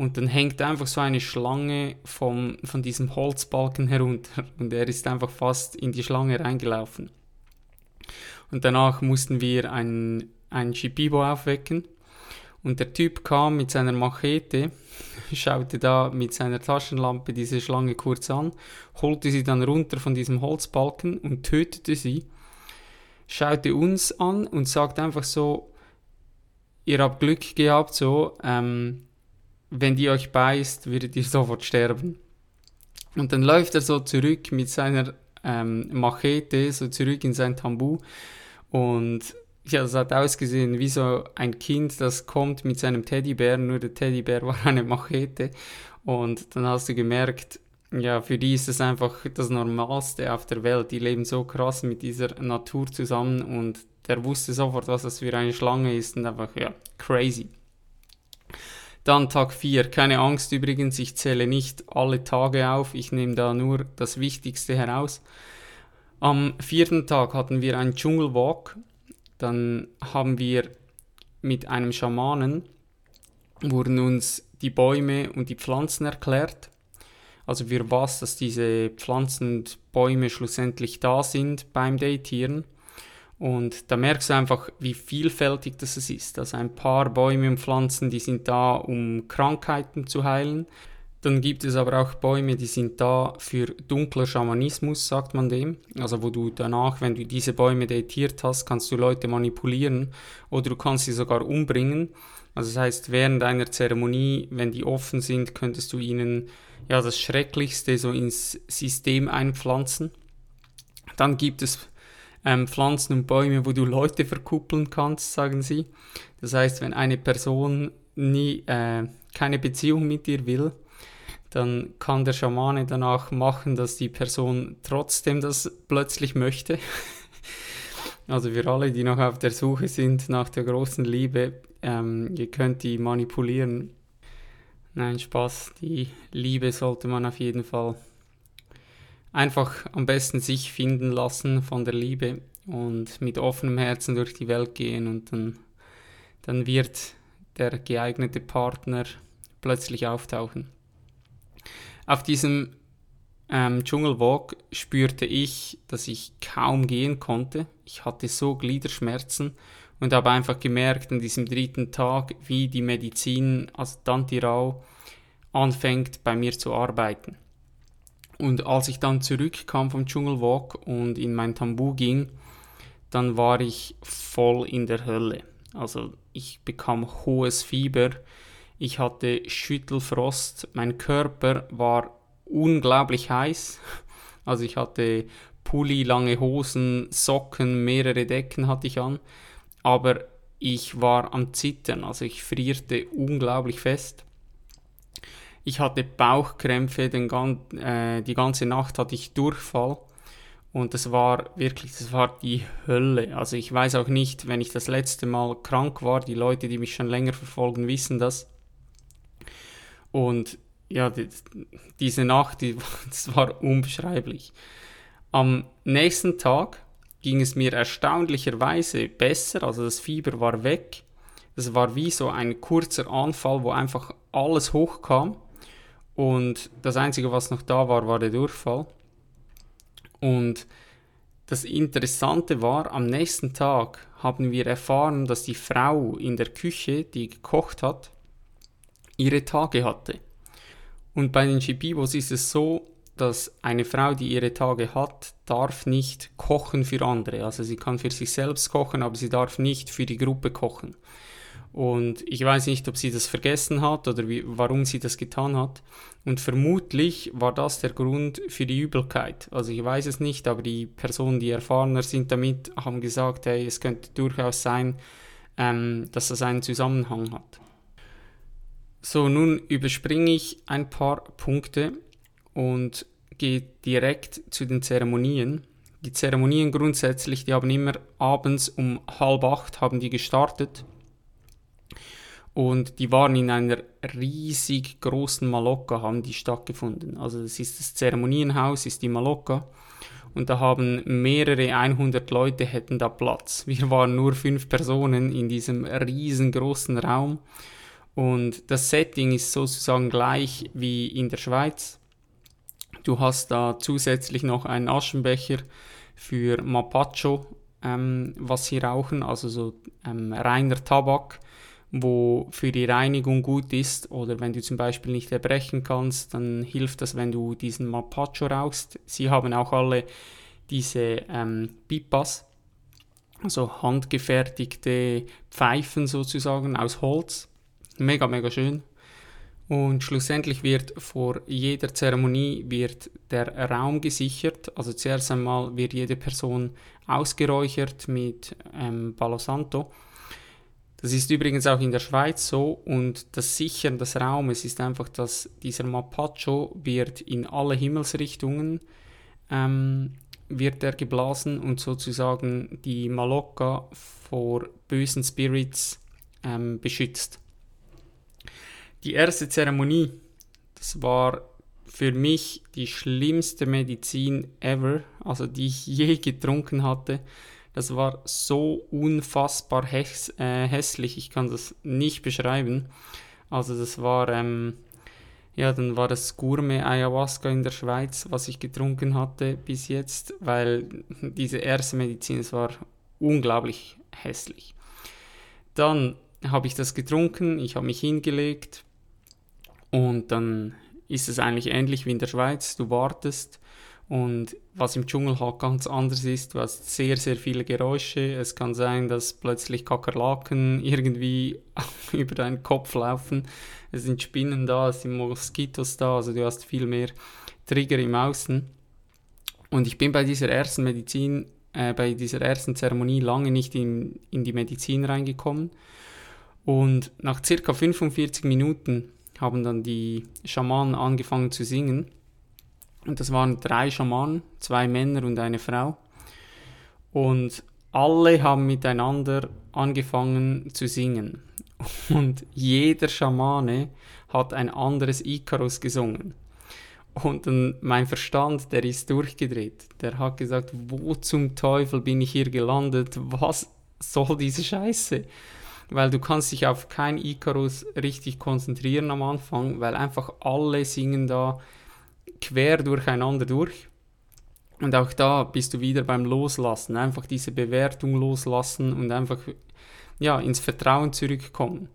und dann hängt einfach so eine Schlange vom, von diesem Holzbalken herunter und er ist einfach fast in die Schlange reingelaufen. Und danach mussten wir einen, einen Shipibo aufwecken und der Typ kam mit seiner Machete, [LAUGHS] schaute da mit seiner Taschenlampe diese Schlange kurz an, holte sie dann runter von diesem Holzbalken und tötete sie schaute uns an und sagt einfach so, ihr habt Glück gehabt, so, ähm, wenn die euch beißt, würdet ihr [LAUGHS] sofort sterben. Und dann läuft er so zurück mit seiner ähm, Machete, so zurück in sein Tambu und ja, das hat ausgesehen wie so ein Kind, das kommt mit seinem Teddybär, nur der Teddybär [LAUGHS] war eine Machete und dann hast du gemerkt, ja, für die ist es einfach das Normalste auf der Welt. Die leben so krass mit dieser Natur zusammen und der wusste sofort, was das für eine Schlange ist und einfach, ja, crazy. Dann Tag 4, keine Angst übrigens, ich zähle nicht alle Tage auf, ich nehme da nur das Wichtigste heraus. Am vierten Tag hatten wir einen Dschungelwalk, dann haben wir mit einem Schamanen, wurden uns die Bäume und die Pflanzen erklärt also für was, dass diese Pflanzen und Bäume schlussendlich da sind beim Datieren. Und da merkst du einfach, wie vielfältig das ist. Also ein paar Bäume und Pflanzen, die sind da, um Krankheiten zu heilen. Dann gibt es aber auch Bäume, die sind da für dunkler Schamanismus, sagt man dem. Also wo du danach, wenn du diese Bäume datiert hast, kannst du Leute manipulieren oder du kannst sie sogar umbringen. Also das heißt, während einer Zeremonie, wenn die offen sind, könntest du ihnen ja das Schrecklichste so ins System einpflanzen. Dann gibt es ähm, Pflanzen und Bäume, wo du Leute verkuppeln kannst, sagen sie. Das heißt, wenn eine Person nie äh, keine Beziehung mit dir will, dann kann der Schamane danach machen, dass die Person trotzdem das plötzlich möchte. [LAUGHS] also für alle, die noch auf der Suche sind nach der großen Liebe, ähm, ihr könnt die manipulieren. Nein, Spaß, die Liebe sollte man auf jeden Fall einfach am besten sich finden lassen von der Liebe und mit offenem Herzen durch die Welt gehen und dann, dann wird der geeignete Partner plötzlich auftauchen. Auf diesem ähm, Dschungelwalk spürte ich, dass ich kaum gehen konnte. Ich hatte so Gliederschmerzen und habe einfach gemerkt an diesem dritten Tag, wie die Medizin, also Dantirau, anfängt bei mir zu arbeiten. Und als ich dann zurückkam vom Dschungelwalk und in mein Tambu ging, dann war ich voll in der Hölle. Also ich bekam hohes Fieber, ich hatte Schüttelfrost, mein Körper war unglaublich heiß. [LAUGHS] Also ich hatte Pulli, lange Hosen, Socken, mehrere Decken hatte ich an, aber ich war am Zittern, also ich frierte unglaublich fest. Ich hatte Bauchkrämpfe, den, äh, die ganze Nacht hatte ich Durchfall und das war wirklich, das war die Hölle. Also ich weiß auch nicht, wenn ich das letzte Mal krank war, die Leute, die mich schon länger verfolgen, wissen das. Und ja, die, diese Nacht, die, [LAUGHS] das war unbeschreiblich. Am nächsten Tag ging es mir erstaunlicherweise besser, also das Fieber war weg. Das war wie so ein kurzer Anfall, wo einfach alles hochkam. Und das Einzige, was noch da war, war der Durchfall. Und das Interessante war, am nächsten Tag haben wir erfahren, dass die Frau in der Küche, die gekocht hat, ihre Tage hatte. Und bei den Shibibos ist es so, dass eine Frau, die ihre Tage hat, darf nicht kochen für andere. Also sie kann für sich selbst kochen, aber sie darf nicht für die Gruppe kochen. Und ich weiß nicht, ob sie das vergessen hat oder wie, warum sie das getan hat. Und vermutlich war das der Grund für die Übelkeit. Also ich weiß es nicht, aber die Personen, die erfahrener sind damit, haben gesagt, hey, es könnte durchaus sein, ähm, dass das einen Zusammenhang hat. So, nun überspringe ich ein paar Punkte und gehe direkt zu den Zeremonien. Die Zeremonien grundsätzlich, die haben immer abends um halb acht haben die gestartet und die waren in einer riesig großen Malokka, haben die stattgefunden. Also das ist das Zeremonienhaus, ist die Malokka und da haben mehrere 100 Leute hätten da Platz. Wir waren nur fünf Personen in diesem riesengroßen Raum und das Setting ist sozusagen gleich wie in der Schweiz. Du hast da zusätzlich noch einen Aschenbecher für Mapacho, ähm, was sie rauchen, also so ähm, reiner Tabak, wo für die Reinigung gut ist. Oder wenn du zum Beispiel nicht erbrechen kannst, dann hilft das, wenn du diesen Mapacho rauchst. Sie haben auch alle diese ähm, Pipas, also handgefertigte Pfeifen sozusagen aus Holz Mega, mega schön. Und schlussendlich wird vor jeder Zeremonie wird der Raum gesichert. Also zuerst einmal wird jede Person ausgeräuchert mit ähm, Palo Santo. Das ist übrigens auch in der Schweiz so und das Sichern des Raumes ist einfach, dass dieser Mapacho wird in alle Himmelsrichtungen ähm, wird er geblasen und sozusagen die Malokka vor bösen Spirits ähm, beschützt. Die erste Zeremonie, das war für mich die schlimmste Medizin ever, also die ich je getrunken hatte. Das war so unfassbar häss äh, hässlich, ich kann das nicht beschreiben. Also das war, ähm, ja, dann war das Gourmet Ayahuasca in der Schweiz, was ich getrunken hatte bis jetzt, weil diese erste Medizin, es war unglaublich hässlich. Dann habe ich das getrunken, ich habe mich hingelegt, und dann ist es eigentlich ähnlich wie in der Schweiz. Du wartest und was im Dschungel halt ganz anders ist, du hast sehr, sehr viele Geräusche. Es kann sein, dass plötzlich Kakerlaken [LAUGHS] irgendwie [LAUGHS] über deinen Kopf laufen. Es sind Spinnen da, es sind Moskitos da, also du hast viel mehr Trigger im Außen. Und ich bin bei dieser ersten Medizin, äh, bei dieser ersten Zeremonie lange nicht in, in die Medizin reingekommen. Und nach circa 45 Minuten haben dann die Schamanen angefangen zu singen. Und das waren drei Schamanen, zwei Männer und eine Frau. Und alle haben miteinander angefangen zu singen. [LAUGHS] Und jeder Schamane hat ein anderes Icarus gesungen. Und dann mein Verstand, der ist durchgedreht. Der hat gesagt, wo zum Teufel bin ich hier gelandet? Was soll diese Scheiße? Weil du kannst dich auf kein Icarus richtig konzentrieren am Anfang, weil einfach alle singen da quer durcheinander durch. Und auch da bist du wieder beim Loslassen, einfach diese Bewertung loslassen und einfach ja, ins Vertrauen zurückkommen.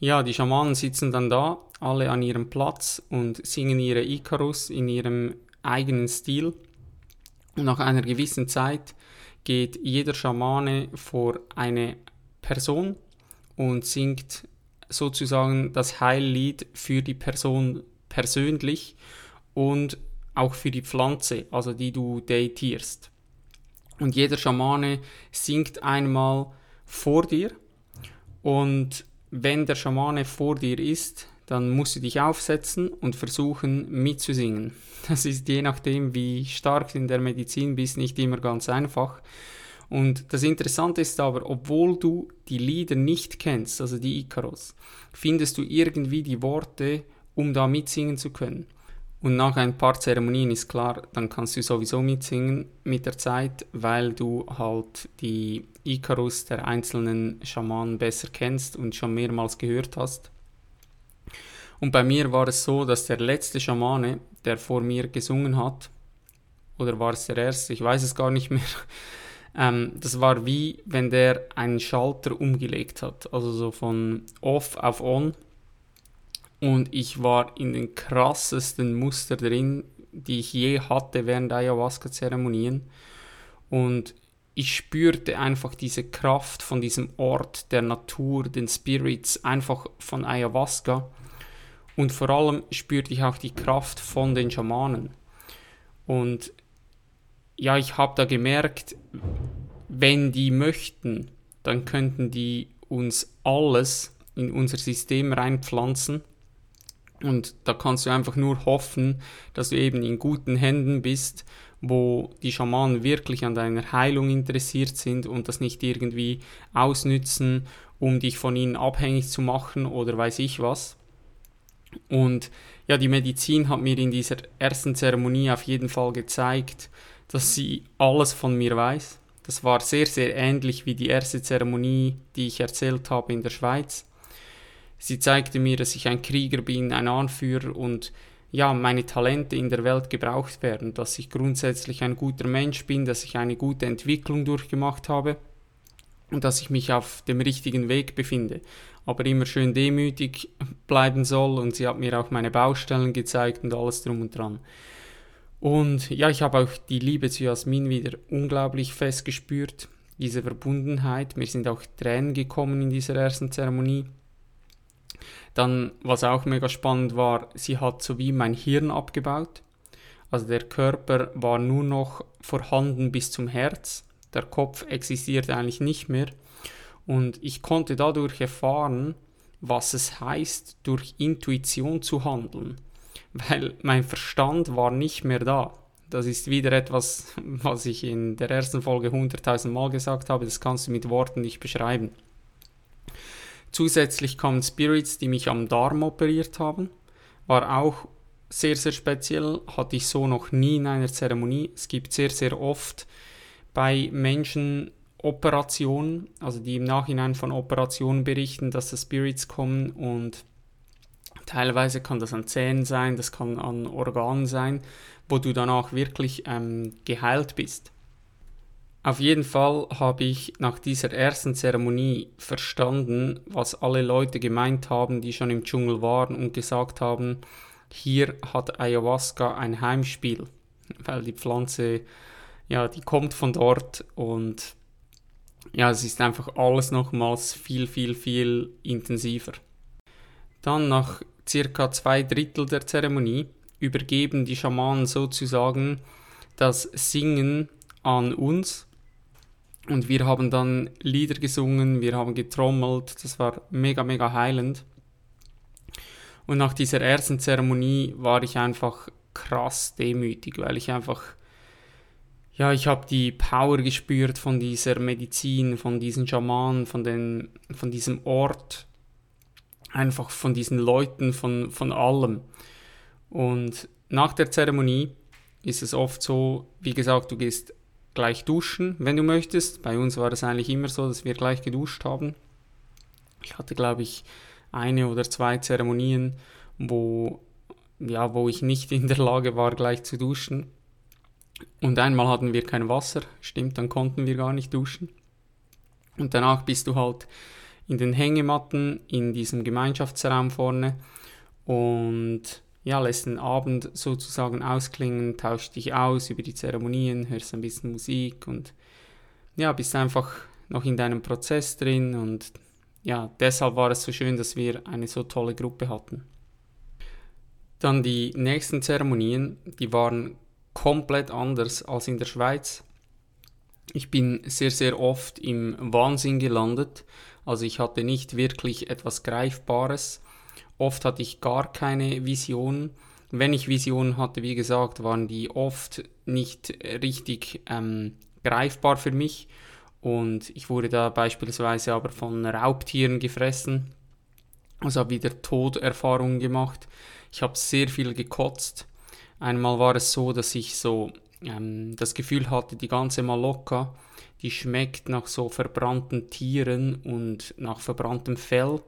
Ja, die Schamanen sitzen dann da, alle an ihrem Platz und singen ihre Icarus in ihrem eigenen Stil. Und nach einer gewissen Zeit geht jeder Schamane vor eine Person und singt sozusagen das Heillied für die Person persönlich und auch für die Pflanze, also die du datierst. Und jeder Schamane singt einmal vor dir und wenn der Schamane vor dir ist, dann musst du dich aufsetzen und versuchen mitzusingen. [LAUGHS] Das ist je nachdem, wie stark du in der Medizin bist, nicht immer ganz einfach. Und das Interessante ist aber, obwohl du die Lieder nicht kennst, also die Icaros, findest du irgendwie die Worte, um da mitsingen zu können. Und nach ein paar Zeremonien ist klar, dann kannst du sowieso mitsingen mit der Zeit, weil du halt die Icarus der einzelnen Schamanen besser kennst und schon mehrmals gehört hast. Und bei mir war es so, dass der letzte Schamane, der vor mir gesungen hat, oder war es der erste, ich weiß es gar nicht mehr, [LAUGHS] ähm, das war wie wenn der einen Schalter umgelegt hat, also so von off auf on und ich war in den krassesten Muster drin, die ich je hatte während Ayahuasca-Zeremonien. Und ich spürte einfach diese Kraft von diesem Ort der Natur, den Spirits, einfach von Ayahuasca. Und vor allem spürte ich auch die Kraft von den Schamanen. Und ja, ich habe da gemerkt, wenn die möchten, dann könnten die uns alles in unser System reinpflanzen und da kannst du einfach nur hoffen, dass du eben in guten Händen bist, wo die Schamanen wirklich an deiner Heilung interessiert sind und das nicht irgendwie ausnützen, um dich von ihnen abhängig zu machen oder weiß ich was. Und ja, die Medizin hat mir in dieser ersten Zeremonie auf jeden Fall gezeigt, dass sie alles von mir weiß. Das war sehr, sehr ähnlich wie die erste Zeremonie, die ich erzählt habe in der Schweiz. Sie zeigte mir, dass ich ein Krieger bin, ein Anführer und ja, meine Talente in der Welt gebraucht werden, dass ich grundsätzlich ein guter Mensch bin, dass ich eine gute Entwicklung durchgemacht habe und dass ich mich auf dem richtigen Weg befinde, aber immer schön demütig bleiben soll und sie hat mir auch meine Baustellen gezeigt und alles drum und dran. Und ja, ich habe auch die Liebe zu Jasmin wieder unglaublich fest gespürt, diese Verbundenheit. Mir sind auch Tränen gekommen in dieser ersten Zeremonie. Dann, was auch mega spannend war, sie hat so wie mein Hirn abgebaut. Also der Körper war nur noch vorhanden bis zum Herz. Der Kopf existierte eigentlich nicht mehr. Und ich konnte dadurch erfahren, was es heißt, durch Intuition zu handeln. Weil mein Verstand war nicht mehr da. Das ist wieder etwas, [LAUGHS] was ich in der ersten Folge 100.000 Mal gesagt habe. Das kannst du mit Worten nicht beschreiben. Zusätzlich kamen Spirits, die mich am Darm operiert haben. War auch sehr, sehr speziell. Hatte ich so noch nie in einer Zeremonie. Es gibt sehr, sehr oft bei Menschen Operationen, also die im Nachhinein von Operationen berichten, dass da Spirits kommen und teilweise kann das an Zähnen sein, das kann an Organen sein, wo du danach wirklich ähm, geheilt bist. Auf jeden Fall habe ich nach dieser ersten Zeremonie verstanden, was alle Leute gemeint haben, die schon im Dschungel waren und gesagt haben, hier hat Ayahuasca ein Heimspiel, weil die Pflanze, ja, die kommt von dort und ja, es ist einfach alles nochmals viel, viel, viel intensiver. Dann nach circa zwei Drittel der Zeremonie übergeben die Schamanen sozusagen das Singen an uns. Und wir haben dann Lieder gesungen, wir haben getrommelt, das war mega, mega heilend. Und nach dieser ersten Zeremonie war ich einfach krass demütig, weil ich einfach, ja, ich habe die Power gespürt von dieser Medizin, von diesen Schamanen, von, den, von diesem Ort, einfach von diesen Leuten, von, von allem. Und nach der Zeremonie ist es oft so, wie gesagt, du gehst gleich duschen, wenn du möchtest. Bei uns war es eigentlich immer so, dass wir gleich geduscht haben. Ich hatte, glaube ich, eine oder zwei Zeremonien, wo, ja, wo ich nicht in der Lage war, gleich zu duschen. Und einmal hatten wir kein Wasser, stimmt, dann konnten wir gar nicht duschen. Und danach bist du halt in den Hängematten in diesem Gemeinschaftsraum vorne und ja, lässt den Abend sozusagen ausklingen, tauscht dich aus über die Zeremonien, hörst ein bisschen Musik und ja, bist einfach noch in deinem Prozess drin und ja, deshalb war es so schön, dass wir eine so tolle Gruppe hatten. Dann die nächsten Zeremonien, die waren komplett anders als in der Schweiz. Ich bin sehr, sehr oft im Wahnsinn gelandet, also ich hatte nicht wirklich etwas Greifbares Oft hatte ich gar keine Vision. Wenn ich Visionen hatte, wie gesagt, waren die oft nicht richtig ähm, greifbar für mich. Und ich wurde da beispielsweise aber von Raubtieren gefressen. Also habe wieder Toderfahrungen gemacht. Ich habe sehr viel gekotzt. Einmal war es so, dass ich so ähm, das Gefühl hatte, die ganze Malocca, die schmeckt nach so verbrannten Tieren und nach verbranntem Fell.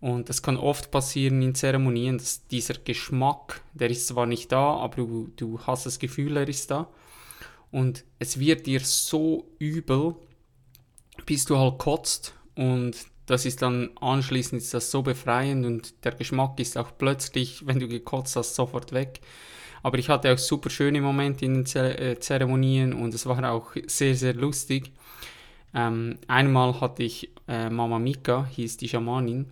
Und das kann oft passieren in Zeremonien, dass dieser Geschmack, der ist zwar nicht da, aber du, du hast das Gefühl, er ist da. Und es wird dir so übel, bis du halt kotzt. Und das ist dann anschließend ist das so befreiend und der Geschmack ist auch plötzlich, wenn du gekotzt hast, sofort weg. Aber ich hatte auch super schöne Momente in den äh, Zeremonien und es war auch sehr, sehr lustig. Ähm, einmal hatte ich äh, Mama Mika, hieß die Schamanin,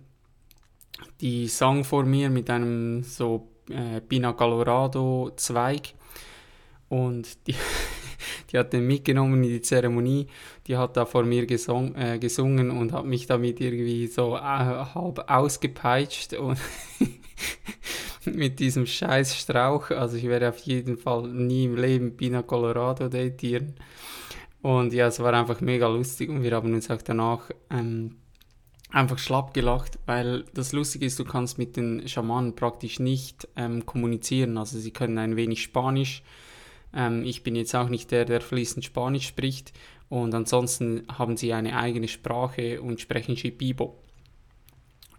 die sang vor mir mit einem so äh, Pina Colorado Zweig und die, [LAUGHS] die hat den mitgenommen in die Zeremonie. Die hat da vor mir gesung, äh, gesungen und hat mich damit irgendwie so äh, halb ausgepeitscht und [LAUGHS] mit diesem scheiß Strauch. Also ich werde auf jeden Fall nie im Leben Pina Colorado datieren. Und ja, es war einfach mega lustig und wir haben uns auch danach ähm, einfach schlapp gelacht, weil das Lustige ist, du kannst mit den Schamanen praktisch nicht ähm, kommunizieren. Also sie können ein wenig Spanisch. Ähm, ich bin jetzt auch nicht der, der fließend Spanisch spricht. Und ansonsten haben sie eine eigene Sprache und sprechen Shipibo.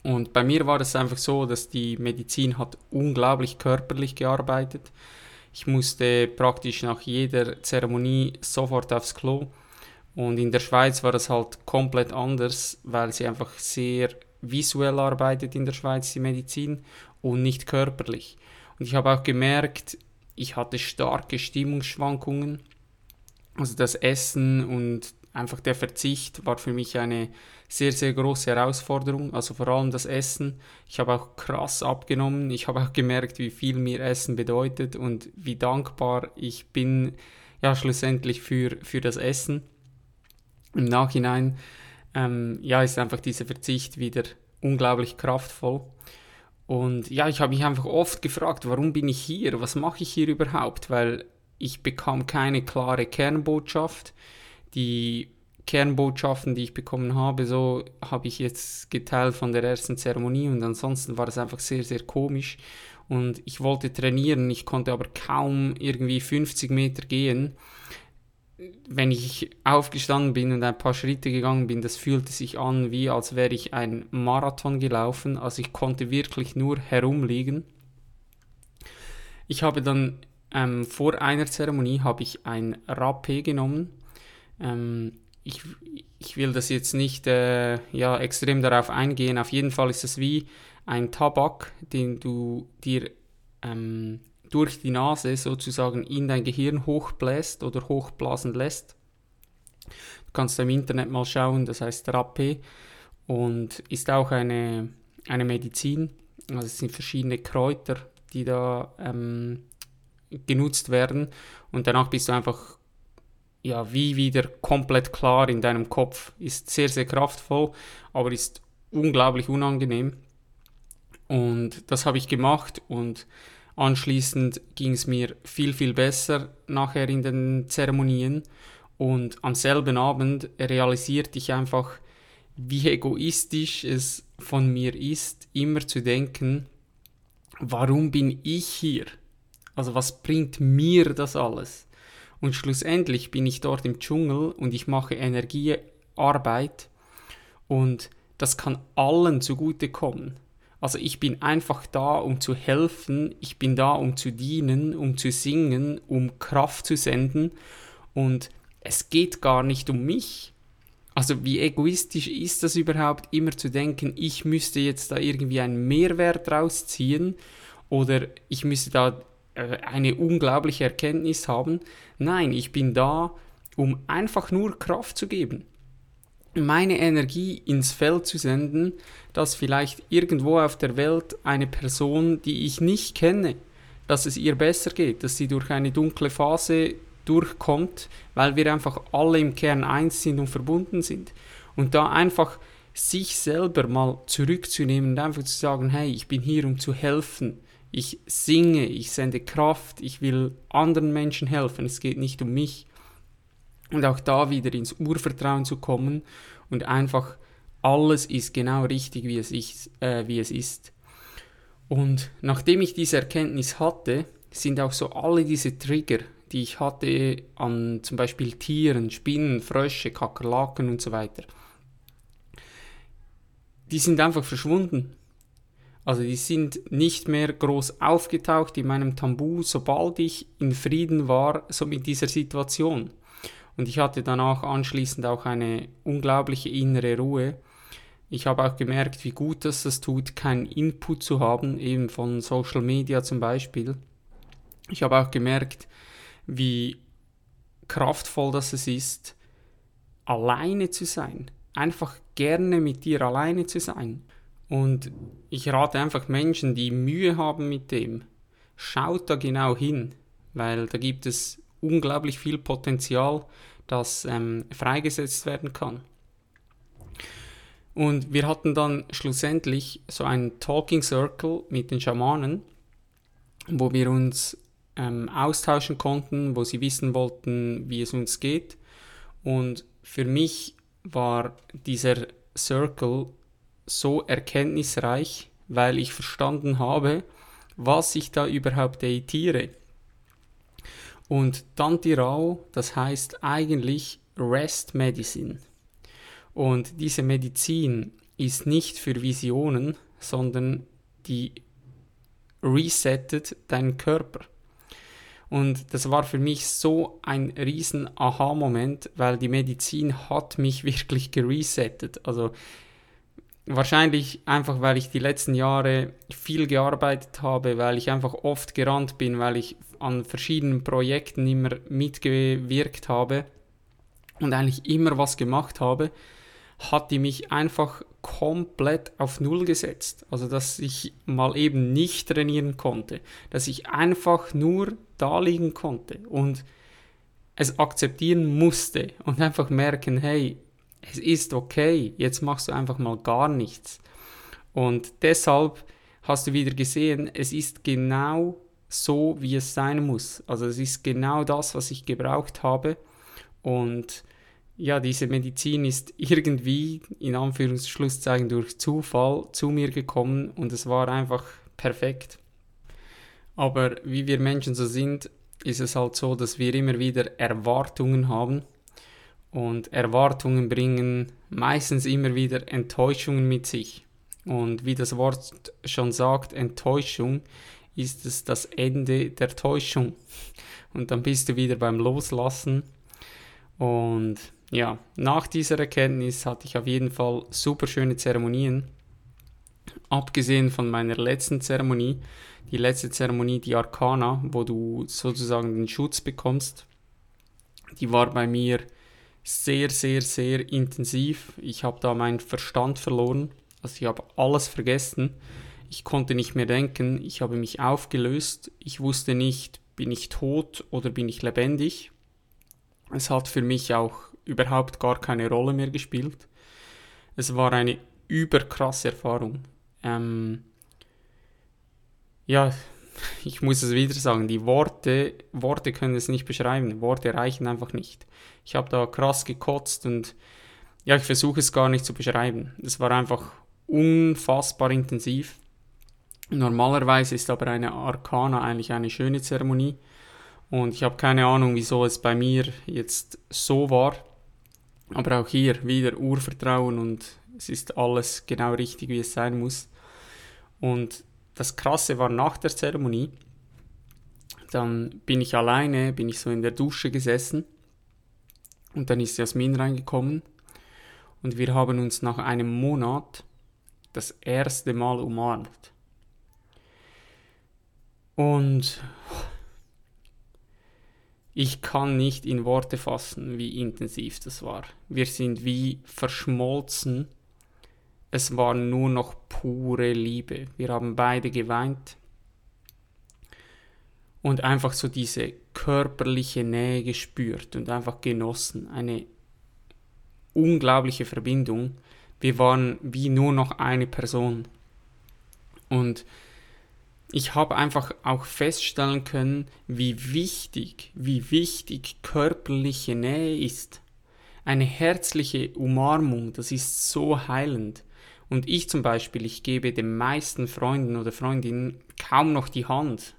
Und bei mir war es einfach so, dass die Medizin hat unglaublich körperlich gearbeitet. Ich musste praktisch nach jeder Zeremonie sofort aufs Klo und in der Schweiz war das halt komplett anders, weil sie einfach sehr visuell arbeitet in der Schweiz, die Medizin, und nicht körperlich. Und ich habe auch gemerkt, ich hatte starke Stimmungsschwankungen. Also das Essen und einfach der Verzicht war für mich eine sehr, sehr große Herausforderung. Also vor allem das Essen. Ich habe auch krass abgenommen. Ich habe auch gemerkt, wie viel mir Essen bedeutet und wie dankbar ich bin, ja, schlussendlich für, für das Essen im Nachhinein ähm, ja, ist einfach dieser Verzicht wieder unglaublich kraftvoll. Und ja, ich habe mich einfach oft gefragt, warum bin ich hier? Was mache ich hier überhaupt? Weil ich bekam keine klare Kernbotschaft. Die Kernbotschaften, die ich bekommen habe, so habe ich jetzt geteilt von der ersten Zeremonie und ansonsten war es einfach sehr, sehr komisch. Und ich wollte trainieren, ich konnte aber kaum irgendwie 50 Meter gehen wenn ich aufgestanden bin und ein paar Schritte gegangen bin, das fühlte sich an, wie als wäre ich ein Marathon gelaufen. Also ich konnte wirklich nur herumliegen. Ich habe dann ähm, vor einer Zeremonie habe ich ein Rapé genommen. Ähm, ich, ich will das jetzt nicht äh, ja, extrem darauf eingehen. Auf jeden Fall ist es wie ein Tabak, den du dir ähm, durch die Nase sozusagen in dein Gehirn hochbläst oder hochblasen lässt. Du kannst im Internet mal schauen, das heißt Rapé und ist auch eine, eine Medizin. Also es sind verschiedene Kräuter, die da ähm, genutzt werden und danach bist du einfach ja, wie wieder komplett klar in deinem Kopf. Ist sehr, sehr kraftvoll, aber ist unglaublich unangenehm. Und das habe ich gemacht und anschließend ging es mir viel, viel besser nachher in den Zeremonien. Und am selben Abend realisierte ich einfach, wie egoistisch es von mir ist, immer zu denken, warum bin ich hier? Also was bringt mir das alles? Und schlussendlich bin ich dort im Dschungel und ich mache Energiearbeit und das kann allen zugutekommen. Also ich bin einfach da, um zu helfen, ich bin da, um zu dienen, um zu singen, um Kraft zu senden und es geht gar nicht um mich. Also wie egoistisch ist das überhaupt, immer zu denken, ich müsste jetzt da irgendwie einen Mehrwert rausziehen oder ich müsste da äh, eine unglaubliche Erkenntnis haben. Nein, ich bin da, um einfach nur Kraft zu geben. Meine Energie ins Feld zu senden, dass vielleicht irgendwo auf der Welt eine Person, die ich nicht kenne, dass es ihr besser geht, dass sie durch eine dunkle Phase durchkommt, weil wir einfach alle im Kern eins sind und verbunden sind. Und da einfach sich selber mal zurückzunehmen und einfach zu sagen, hey, ich bin hier, um zu helfen ich singe, ich sende Kraft, ich will anderen Menschen helfen, es geht nicht um mich. Und auch da wieder ins Urvertrauen zu kommen und einfach alles ist genau richtig, wie es, ist, äh, wie es ist. Und nachdem ich diese Erkenntnis hatte, sind auch so alle diese Trigger, die ich hatte an zum Beispiel Tieren, Spinnen, Frösche, Kakerlaken und so weiter, die sind einfach verschwunden. Also die sind nicht mehr groß aufgetaucht in meinem Tambu, sobald ich in Frieden war, so mit dieser Situation. Und ich hatte danach anschließend auch eine unglaubliche innere Ruhe. Ich habe auch gemerkt, wie gut es das tut, keinen Input zu haben, eben von Social Media zum Beispiel. Ich habe auch gemerkt, wie kraftvoll das es ist, alleine zu sein. Einfach gerne mit dir alleine zu sein. Und ich rate einfach Menschen, die Mühe haben mit dem, schaut da genau hin, weil da gibt es unglaublich viel Potenzial, das ähm, freigesetzt werden kann. Und wir hatten dann schlussendlich so einen Talking Circle mit den Schamanen, wo wir uns ähm, austauschen konnten, wo sie wissen wollten, wie es uns geht. Und für mich war dieser Circle so erkenntnisreich, weil ich verstanden habe, was ich da überhaupt editiere. Und Tantirao, das heißt eigentlich Rest Medicine. Und diese Medizin ist nicht für Visionen, sondern die resettet deinen Körper. Und das war für mich so ein riesen Aha-Moment, weil die Medizin hat mich [LAUGHS] wirklich geresettet. Also Wahrscheinlich einfach, weil ich die letzten Jahre viel gearbeitet habe, weil ich einfach oft gerannt bin, weil ich an verschiedenen Projekten immer mitgewirkt habe und eigentlich immer was gemacht habe, hat die mich einfach komplett auf Null gesetzt. Also, dass ich mal eben nicht trainieren konnte, dass ich einfach nur da liegen konnte und es akzeptieren musste und einfach merken, hey, es ist okay, jetzt machst du einfach mal gar nichts. Und deshalb hast du wieder gesehen, es ist genau so, wie es sein muss. Also es ist genau das, was ich gebraucht habe. Und ja, diese Medizin ist [LAUGHS] irgendwie, in Anführungsschlusszeichen, durch Zufall zu mir gekommen und es war einfach perfekt. Aber wie wir Menschen so sind, ist es halt so, dass wir immer wieder Erwartungen haben und Erwartungen bringen meistens immer wieder Enttäuschungen mit sich. Und wie das Wort schon sagt, Enttäuschung ist es das Ende der Täuschung. Und dann bist du wieder beim Loslassen. Und ja, nach dieser Erkenntnis hatte ich auf jeden Fall super schöne Zeremonien. Abgesehen von meiner letzten Zeremonie, die letzte Zeremonie, die Arcana, wo du sozusagen den Schutz bekommst, die war bei mir sehr, sehr, sehr intensiv. Ich habe da meinen Verstand verloren. Also ich habe alles vergessen. Ich konnte nicht mehr denken. Ich habe mich aufgelöst. Ich wusste nicht, bin ich tot oder bin ich lebendig. Es hat für mich auch überhaupt gar keine Rolle mehr gespielt. Es war eine überkrasse Erfahrung. Ähm, ja, ich muss es wieder sagen, die Worte, Worte können es nicht beschreiben. Worte reichen einfach nicht. Ich habe da krass gekotzt und ja, ich versuche es gar nicht zu beschreiben. Es war einfach unfassbar intensiv. Normalerweise ist aber eine Arkana eigentlich eine schöne Zeremonie. Und ich habe keine Ahnung, wieso es bei mir jetzt so war. Aber auch hier wieder Urvertrauen und es ist alles genau richtig, wie es sein muss. Und das Krasse war nach der Zeremonie, dann bin ich alleine, bin ich so in der Dusche gesessen und dann ist Jasmin reingekommen und wir haben uns nach einem Monat das erste Mal umarmt. Und ich kann nicht in Worte fassen, wie intensiv das war. Wir sind wie verschmolzen. Es war nur noch pure Liebe. Wir haben beide geweint und einfach so diese körperliche Nähe gespürt und einfach genossen. Eine unglaubliche Verbindung. Wir waren wie nur noch eine Person. Und ich habe einfach auch feststellen können, wie wichtig, wie wichtig körperliche Nähe ist. Eine herzliche Umarmung, das ist so heilend. Und ich zum Beispiel, ich gebe den meisten Freunden oder Freundinnen kaum noch die Hand.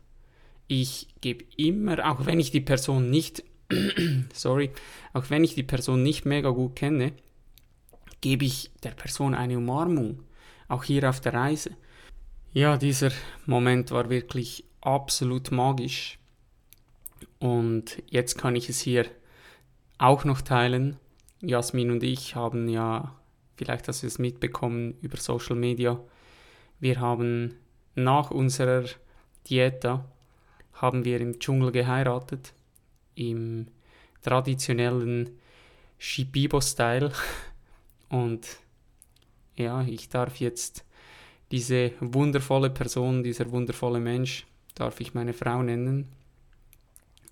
Ich gebe immer, auch wenn ich die Person nicht, [CLEARS THROAT] sorry, auch wenn ich die Person nicht mega gut kenne, gebe ich der Person eine Umarmung. Auch hier auf der Reise. Ja, dieser Moment war wirklich absolut magisch. Und jetzt kann ich es hier auch noch teilen. Jasmin und ich haben ja, vielleicht hast du es mitbekommen über Social Media, wir haben nach unserer Dieta haben wir im Dschungel geheiratet, im traditionellen Shipibo-Style. [LAUGHS] Und ja, ich darf jetzt diese wundervolle Person, dieser wundervolle Mensch, darf ich meine Frau nennen.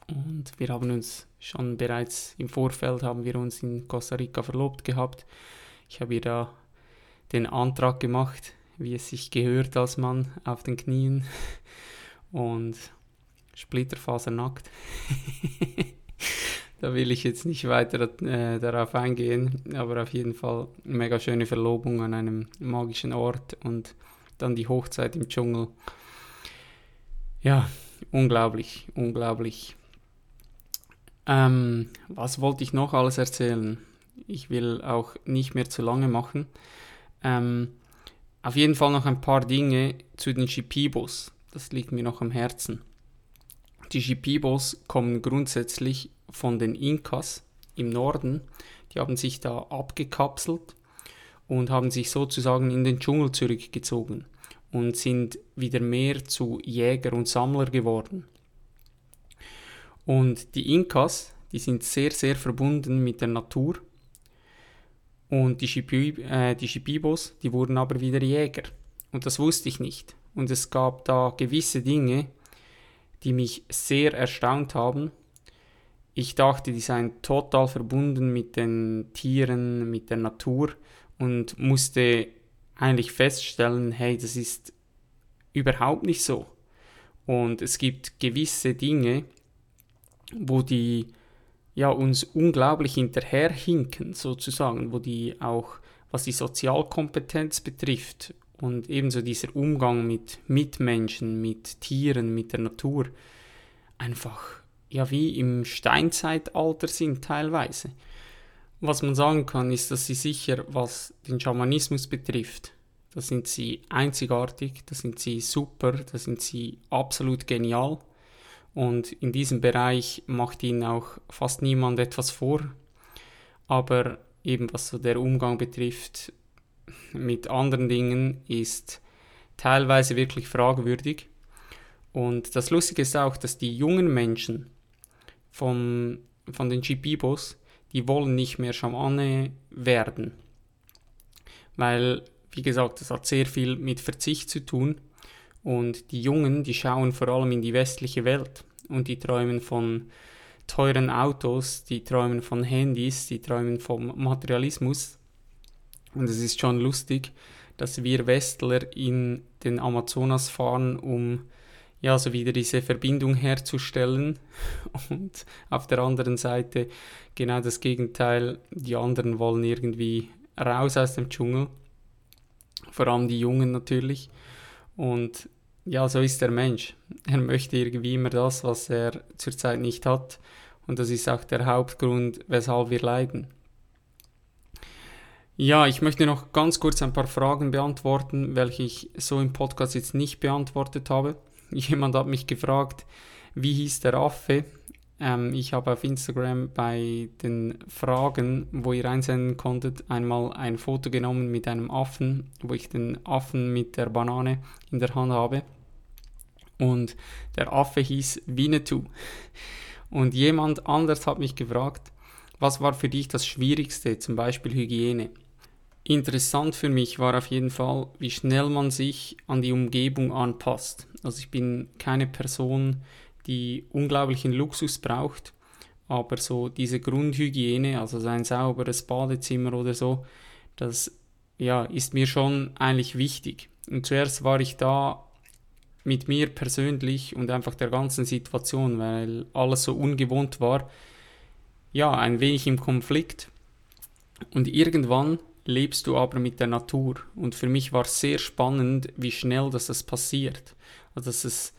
Und wir haben uns schon bereits im Vorfeld haben wir uns in Costa Rica verlobt gehabt. Ich habe ihr da den Antrag gemacht, wie es sich gehört als Mann auf den Knien und splitterfasernackt. [LAUGHS] da will ich jetzt nicht weiter äh, darauf eingehen, aber auf jeden Fall eine mega schöne Verlobung an einem magischen Ort und dann die Hochzeit im Dschungel. Ja, unglaublich, unglaublich. Ähm, was wollte ich noch alles erzählen? Ich will auch nicht mehr zu lange machen. Ähm, auf jeden Fall noch ein paar Dinge zu den Shipibos. Das liegt mir noch am Herzen. Die Shipibos kommen grundsätzlich von den Inkas im Norden. Die haben sich da abgekapselt und haben sich sozusagen in den Dschungel zurückgezogen und sind wieder mehr zu Jäger und Sammler geworden. Und die Inkas, die sind sehr, sehr verbunden mit der Natur. Und die, Shipi, äh, die wurden aber wieder Jäger. Und das wusste ich nicht. Und es gab da gewisse Dinge, die mich sehr erstaunt haben ich dachte, die seien total verbunden mit den Tieren, mit der Natur und musste eigentlich feststellen, hey, das ist überhaupt nicht so. Und es gibt gewisse Dinge, wo die ja uns unglaublich hinterherhinken, sozusagen, wo die auch, was die Sozialkompetenz betrifft und ebenso dieser Umgang mit Mitmenschen, mit Tieren, mit der Natur, einfach ja wie im Steinzeitalter sind teilweise. Was man sagen kann, ist, dass sie sicher, was den Schamanismus betrifft, da sind sie einzigartig, da sind sie super, da sind sie absolut genial. Und in diesem Bereich macht ihnen auch fast niemand etwas vor. Aber eben was so der Umgang betrifft mit anderen Dingen ist teilweise wirklich fragwürdig. Und das Lustige ist auch, dass die jungen Menschen von, von den GP-Boss, die wollen nicht mehr Schamane werden. Weil, wie gesagt, das hat sehr viel mit Verzicht zu tun. Und die Jungen, die schauen vor allem in die westliche Welt. und die träumen von teuren Autos, die träumen von Handys, die träumen vom Materialismus. Und es ist schon lustig, dass wir Westler in den Amazonas fahren, um ja, so wieder diese Verbindung herzustellen. [LAUGHS] Und auf der anderen Seite genau das Gegenteil. Die anderen wollen irgendwie raus aus dem Dschungel. Vor allem die Jungen natürlich. Und ja, so ist der Mensch. Er möchte irgendwie immer das, was er zurzeit nicht hat. Und das ist auch der Hauptgrund, weshalb wir leiden. Ja, ich möchte noch ganz kurz ein paar Fragen beantworten, welche ich so im Podcast jetzt nicht beantwortet habe. [LAUGHS] Jemand hat mich gefragt, wie hieß der Affe? Ähm, ich habe auf Instagram bei den Fragen, wo ihr einsenden konntet, einmal ein Foto genommen mit einem Affen, wo ich den Affen mit der Banane in der Hand habe. Und der Affe hieß Winnetou. Und jemand anders hat mich gefragt, was war für dich das Schwierigste, zum Beispiel Hygiene? Interessant für mich war auf jeden Fall, wie schnell man sich an die Umgebung anpasst. Also ich bin keine Person, die unglaublichen Luxus braucht, aber so diese Grundhygiene, also ein sauberes Badezimmer oder so, das ja, ist mir schon eigentlich wichtig. Und zuerst war ich da mit mir persönlich und einfach der ganzen Situation, weil alles so ungewohnt war, ja, ein wenig im Konflikt. Und irgendwann lebst du aber mit der Natur. Und für mich war es sehr spannend, wie schnell das, das passiert. Also dass es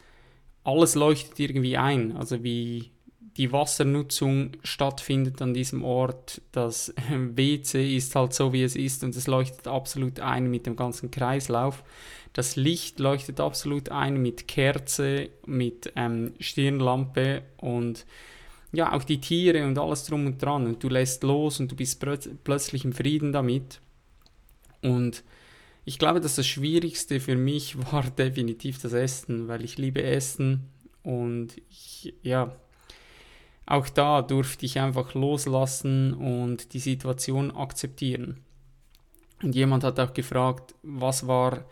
alles leuchtet irgendwie ein. Also wie die Wassernutzung stattfindet an diesem Ort. Das [LAUGHS] WC ist halt so, wie es ist und es leuchtet absolut ein mit dem ganzen Kreislauf. Das Licht leuchtet absolut ein mit Kerze, mit ähm, Stirnlampe und ja, auch die Tiere und alles drum und dran. Und du lässt los und du bist plötzlich im Frieden damit. Und ich glaube, dass das Schwierigste für mich [LAUGHS] war definitiv das Essen, weil ich liebe Essen und ich, ja, auch da durfte ich einfach loslassen und die Situation akzeptieren. Und jemand hat auch gefragt, was war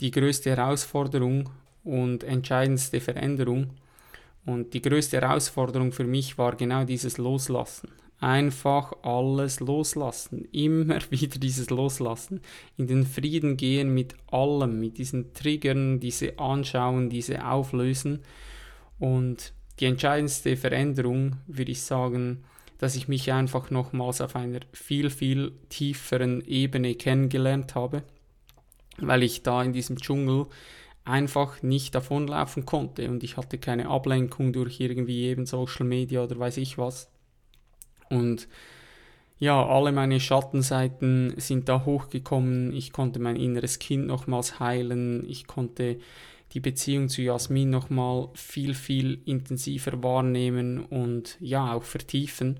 die größte Herausforderung und entscheidendste Veränderung. Und die größte Herausforderung für mich war genau dieses Loslassen. Einfach alles loslassen. Immer [LAUGHS] wieder dieses Loslassen. In den Frieden gehen mit allem, mit diesen Triggern, diese anschauen, diese auflösen. Und die entscheidendste Veränderung, würde ich sagen, dass ich mich einfach nochmals auf einer viel, viel tieferen Ebene kennengelernt habe, weil ich da in diesem Dschungel einfach nicht davonlaufen konnte und ich hatte keine Ablenkung durch irgendwie eben Social Media oder weiß ich was. Und ja, alle meine Schattenseiten sind da hochgekommen. Ich konnte mein inneres Kind nochmals heilen. Ich konnte die Beziehung zu Jasmin nochmal viel, viel intensiver wahrnehmen und ja, auch vertiefen.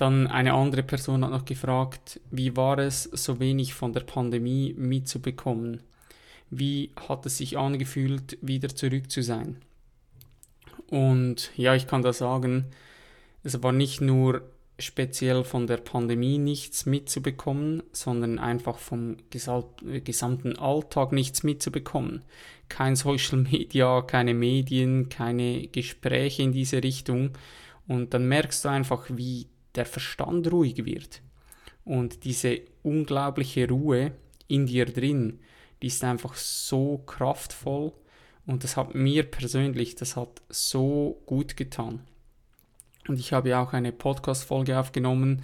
Dann eine andere Person hat noch gefragt, wie war es, so wenig von der Pandemie mitzubekommen? wie hat es sich angefühlt, wieder zurück zu sein. Und ja, ich kann da sagen, es war nicht nur speziell von der Pandemie nichts mitzubekommen, sondern einfach vom gesamten Alltag nichts mitzubekommen. Kein Social Media, keine Medien, keine Gespräche in diese Richtung. Und dann merkst du einfach, wie der Verstand ruhig wird. Und diese unglaubliche Ruhe in dir drin, die ist einfach so kraftvoll und das hat mir persönlich, das hat so gut getan. Und ich habe ja auch eine Podcast-Folge aufgenommen,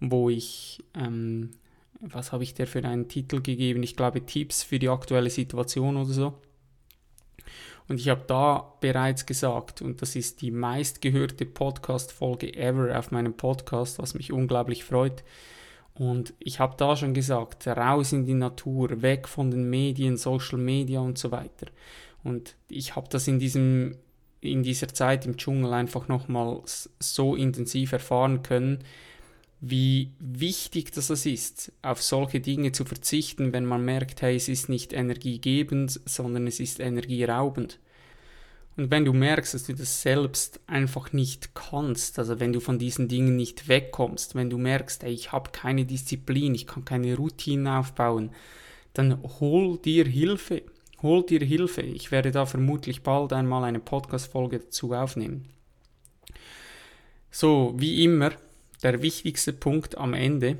wo ich, ähm, was habe ich der für einen Titel gegeben? Ich glaube Tipps für die aktuelle Situation oder so. Und ich habe da bereits gesagt, und das ist die meistgehörte Podcast-Folge ever auf meinem Podcast, was mich unglaublich freut. Und ich habe da schon gesagt, raus in die Natur, weg von den Medien, Social Media und so weiter. Und ich habe das in diesem in dieser Zeit im Dschungel einfach nochmals so intensiv erfahren können, wie wichtig das ist, auf solche Dinge zu verzichten, wenn man merkt, hey, es ist nicht energiegebend, sondern es ist energieraubend. Und wenn du merkst, dass du das selbst einfach nicht kannst, also wenn du von diesen Dingen nicht wegkommst, wenn du merkst, ey, ich habe keine Disziplin, ich kann keine Routine aufbauen, dann hol dir Hilfe. Holt dir Hilfe. Ich werde da vermutlich bald einmal eine Podcast-Folge dazu aufnehmen. So, wie immer, der wichtigste Punkt am Ende.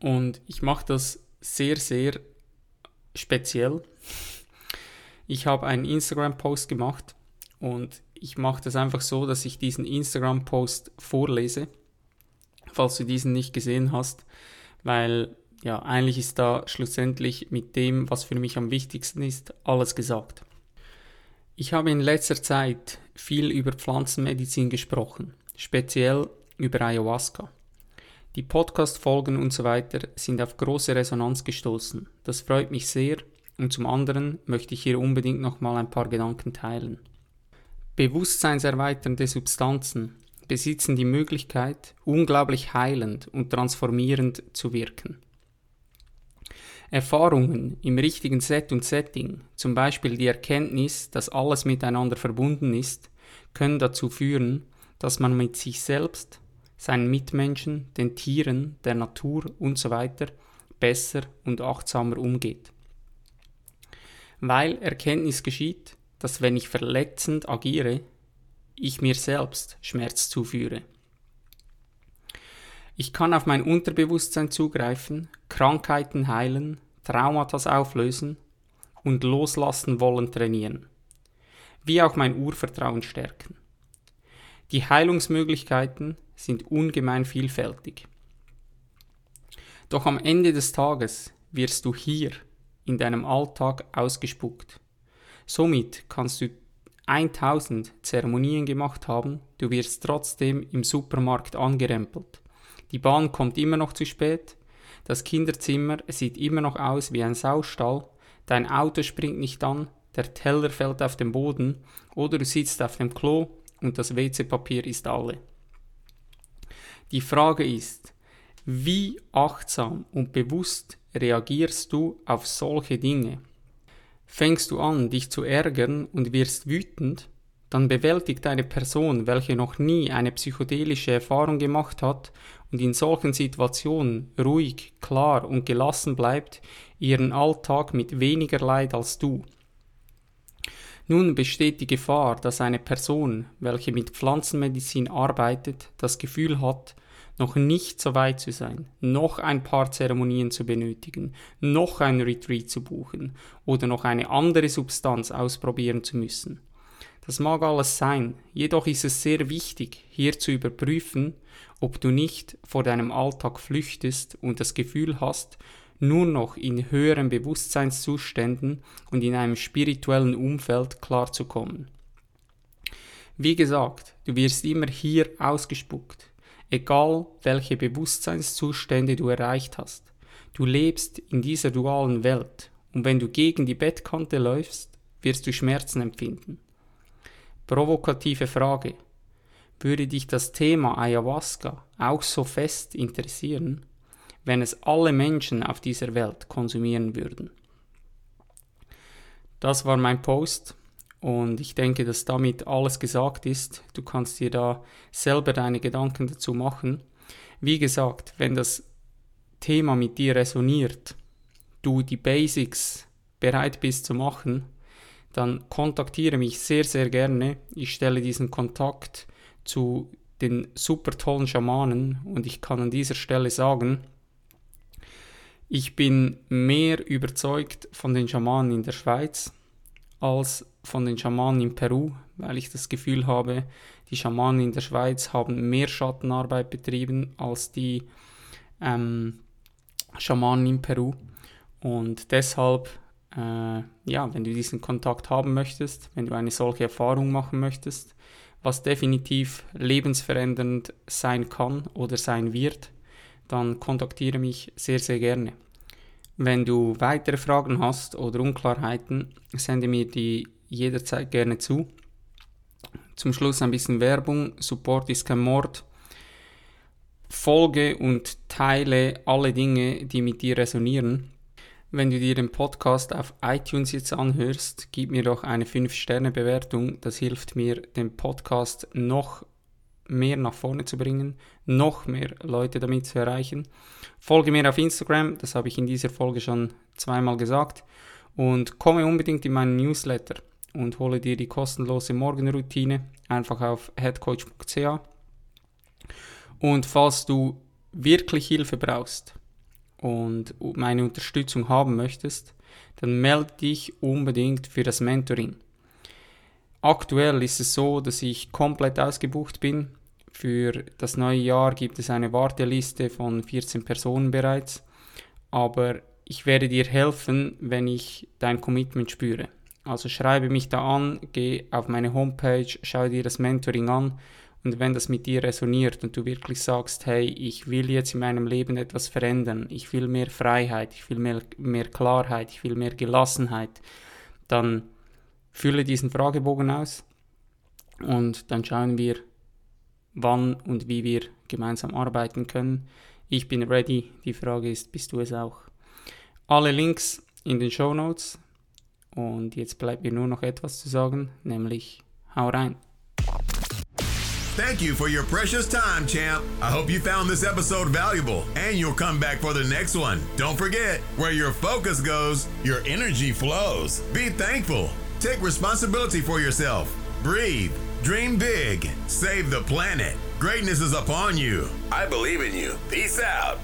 Und ich mache das sehr, sehr speziell. Ich habe einen Instagram-Post gemacht und ich mache das einfach so, dass ich diesen Instagram-Post vorlese, falls du diesen nicht gesehen hast, weil ja, eigentlich ist da schlussendlich mit dem, was für mich am wichtigsten ist, alles gesagt. Ich habe in letzter Zeit viel über Pflanzenmedizin gesprochen, speziell über Ayahuasca. Die Podcast-Folgen und so weiter sind auf große Resonanz gestoßen. Das freut mich sehr und zum anderen möchte ich hier unbedingt nochmal ein paar Gedanken teilen. Bewusstseinserweiternde Substanzen besitzen die Möglichkeit, unglaublich heilend und transformierend zu wirken. Erfahrungen im richtigen Set und Setting, zum Beispiel die Erkenntnis, dass alles miteinander verbunden ist, können dazu führen, dass man mit sich selbst, seinen Mitmenschen, den Tieren, der Natur usw. So besser und achtsamer umgeht. Weil Erkenntnis geschieht, dass wenn ich verletzend agiere, ich mir selbst Schmerz zuführe. Ich kann auf mein Unterbewusstsein zugreifen, Krankheiten heilen, Traumata auflösen und loslassen wollen trainieren, wie auch mein Urvertrauen stärken. Die Heilungsmöglichkeiten sind ungemein vielfältig. Doch am Ende des Tages wirst du hier in deinem Alltag ausgespuckt. Somit kannst du 1000 Zeremonien gemacht haben, du wirst trotzdem im Supermarkt angerempelt. Die Bahn kommt immer noch zu spät, das Kinderzimmer sieht immer noch aus wie ein Saustall, dein Auto springt nicht an, der Teller fällt auf den Boden oder du sitzt auf dem Klo und das WC-Papier ist alle. Die Frage ist, wie achtsam und bewusst reagierst du auf solche Dinge? Fängst du an, dich zu ärgern und wirst wütend, dann bewältigt eine Person, welche noch nie eine psychedelische Erfahrung gemacht hat und in solchen Situationen ruhig, klar und gelassen bleibt, ihren Alltag mit weniger Leid als du. Nun besteht die Gefahr, dass eine Person, welche mit Pflanzenmedizin arbeitet, das Gefühl hat, noch nicht so weit zu sein, noch ein paar Zeremonien zu benötigen, noch ein Retreat zu buchen oder noch eine andere Substanz ausprobieren zu müssen. Das mag alles sein, jedoch ist es sehr wichtig, hier zu überprüfen, ob du nicht vor deinem Alltag flüchtest und das Gefühl hast, nur noch in höheren Bewusstseinszuständen und in einem spirituellen Umfeld klarzukommen. Wie gesagt, du wirst immer hier ausgespuckt, egal welche Bewusstseinszustände du erreicht hast. Du lebst in dieser dualen Welt und wenn du gegen die Bettkante läufst, wirst du Schmerzen empfinden. Provokative Frage. Würde dich das Thema Ayahuasca auch so fest interessieren, wenn es alle Menschen auf dieser Welt konsumieren würden? Das war mein Post und ich denke, dass damit alles gesagt ist. Du kannst dir da selber deine Gedanken dazu machen. Wie gesagt, wenn das Thema mit dir resoniert, du die Basics bereit bist zu machen, dann kontaktiere mich sehr, sehr gerne. Ich stelle diesen Kontakt zu den super tollen Schamanen und ich kann an dieser Stelle sagen, ich bin mehr überzeugt von den Schamanen in der Schweiz als von den Schamanen in Peru, weil ich das Gefühl habe, die Schamanen in der Schweiz haben mehr Schattenarbeit betrieben als die ähm, Schamanen in Peru. Und deshalb äh, ja, wenn du diesen Kontakt haben möchtest, wenn du eine solche Erfahrung machen möchtest, was definitiv lebensverändernd sein kann oder sein wird, dann kontaktiere mich sehr, sehr gerne. Wenn du weitere Fragen hast oder Unklarheiten, sende mir die jederzeit gerne zu. Zum Schluss ein bisschen Werbung. Support ist kein Mord. Folge und teile alle Dinge, die mit dir resonieren. Wenn du dir den Podcast auf iTunes jetzt anhörst, gib mir doch eine 5-Sterne-Bewertung. Das hilft mir, den Podcast noch mehr nach vorne zu bringen, noch mehr Leute damit zu erreichen. Folge mir auf Instagram, das habe ich in dieser Folge schon zweimal gesagt. Und komme unbedingt in meinen Newsletter und hole dir die kostenlose Morgenroutine einfach auf headcoach.ch. Und falls du wirklich Hilfe brauchst und meine Unterstützung haben möchtest, dann melde dich unbedingt für das Mentoring. Aktuell ist es so, dass ich komplett ausgebucht bin. Für das neue Jahr gibt es eine Warteliste von 14 Personen bereits, aber ich werde dir helfen, wenn ich dein Commitment spüre. Also schreibe mich da an, geh auf meine Homepage, schau dir das Mentoring an und wenn das mit dir resoniert und du wirklich sagst, hey, ich will jetzt in meinem Leben etwas verändern, ich will mehr Freiheit, ich will mehr, mehr Klarheit, ich will mehr Gelassenheit, dann fülle diesen Fragebogen aus und dann schauen wir, wann und wie wir gemeinsam arbeiten können. Ich bin ready. Die Frage ist, bist du es auch? Alle Links in den Show Notes. Und jetzt bleibt mir nur noch etwas zu sagen, nämlich hau rein. Thank you for your precious time, champ. I hope you found this episode valuable and you'll come back for the next one. Don't forget, where your focus goes, your energy flows. Be thankful. Take responsibility for yourself. Breathe. Dream big. Save the planet. Greatness is upon you. I believe in you. Peace out.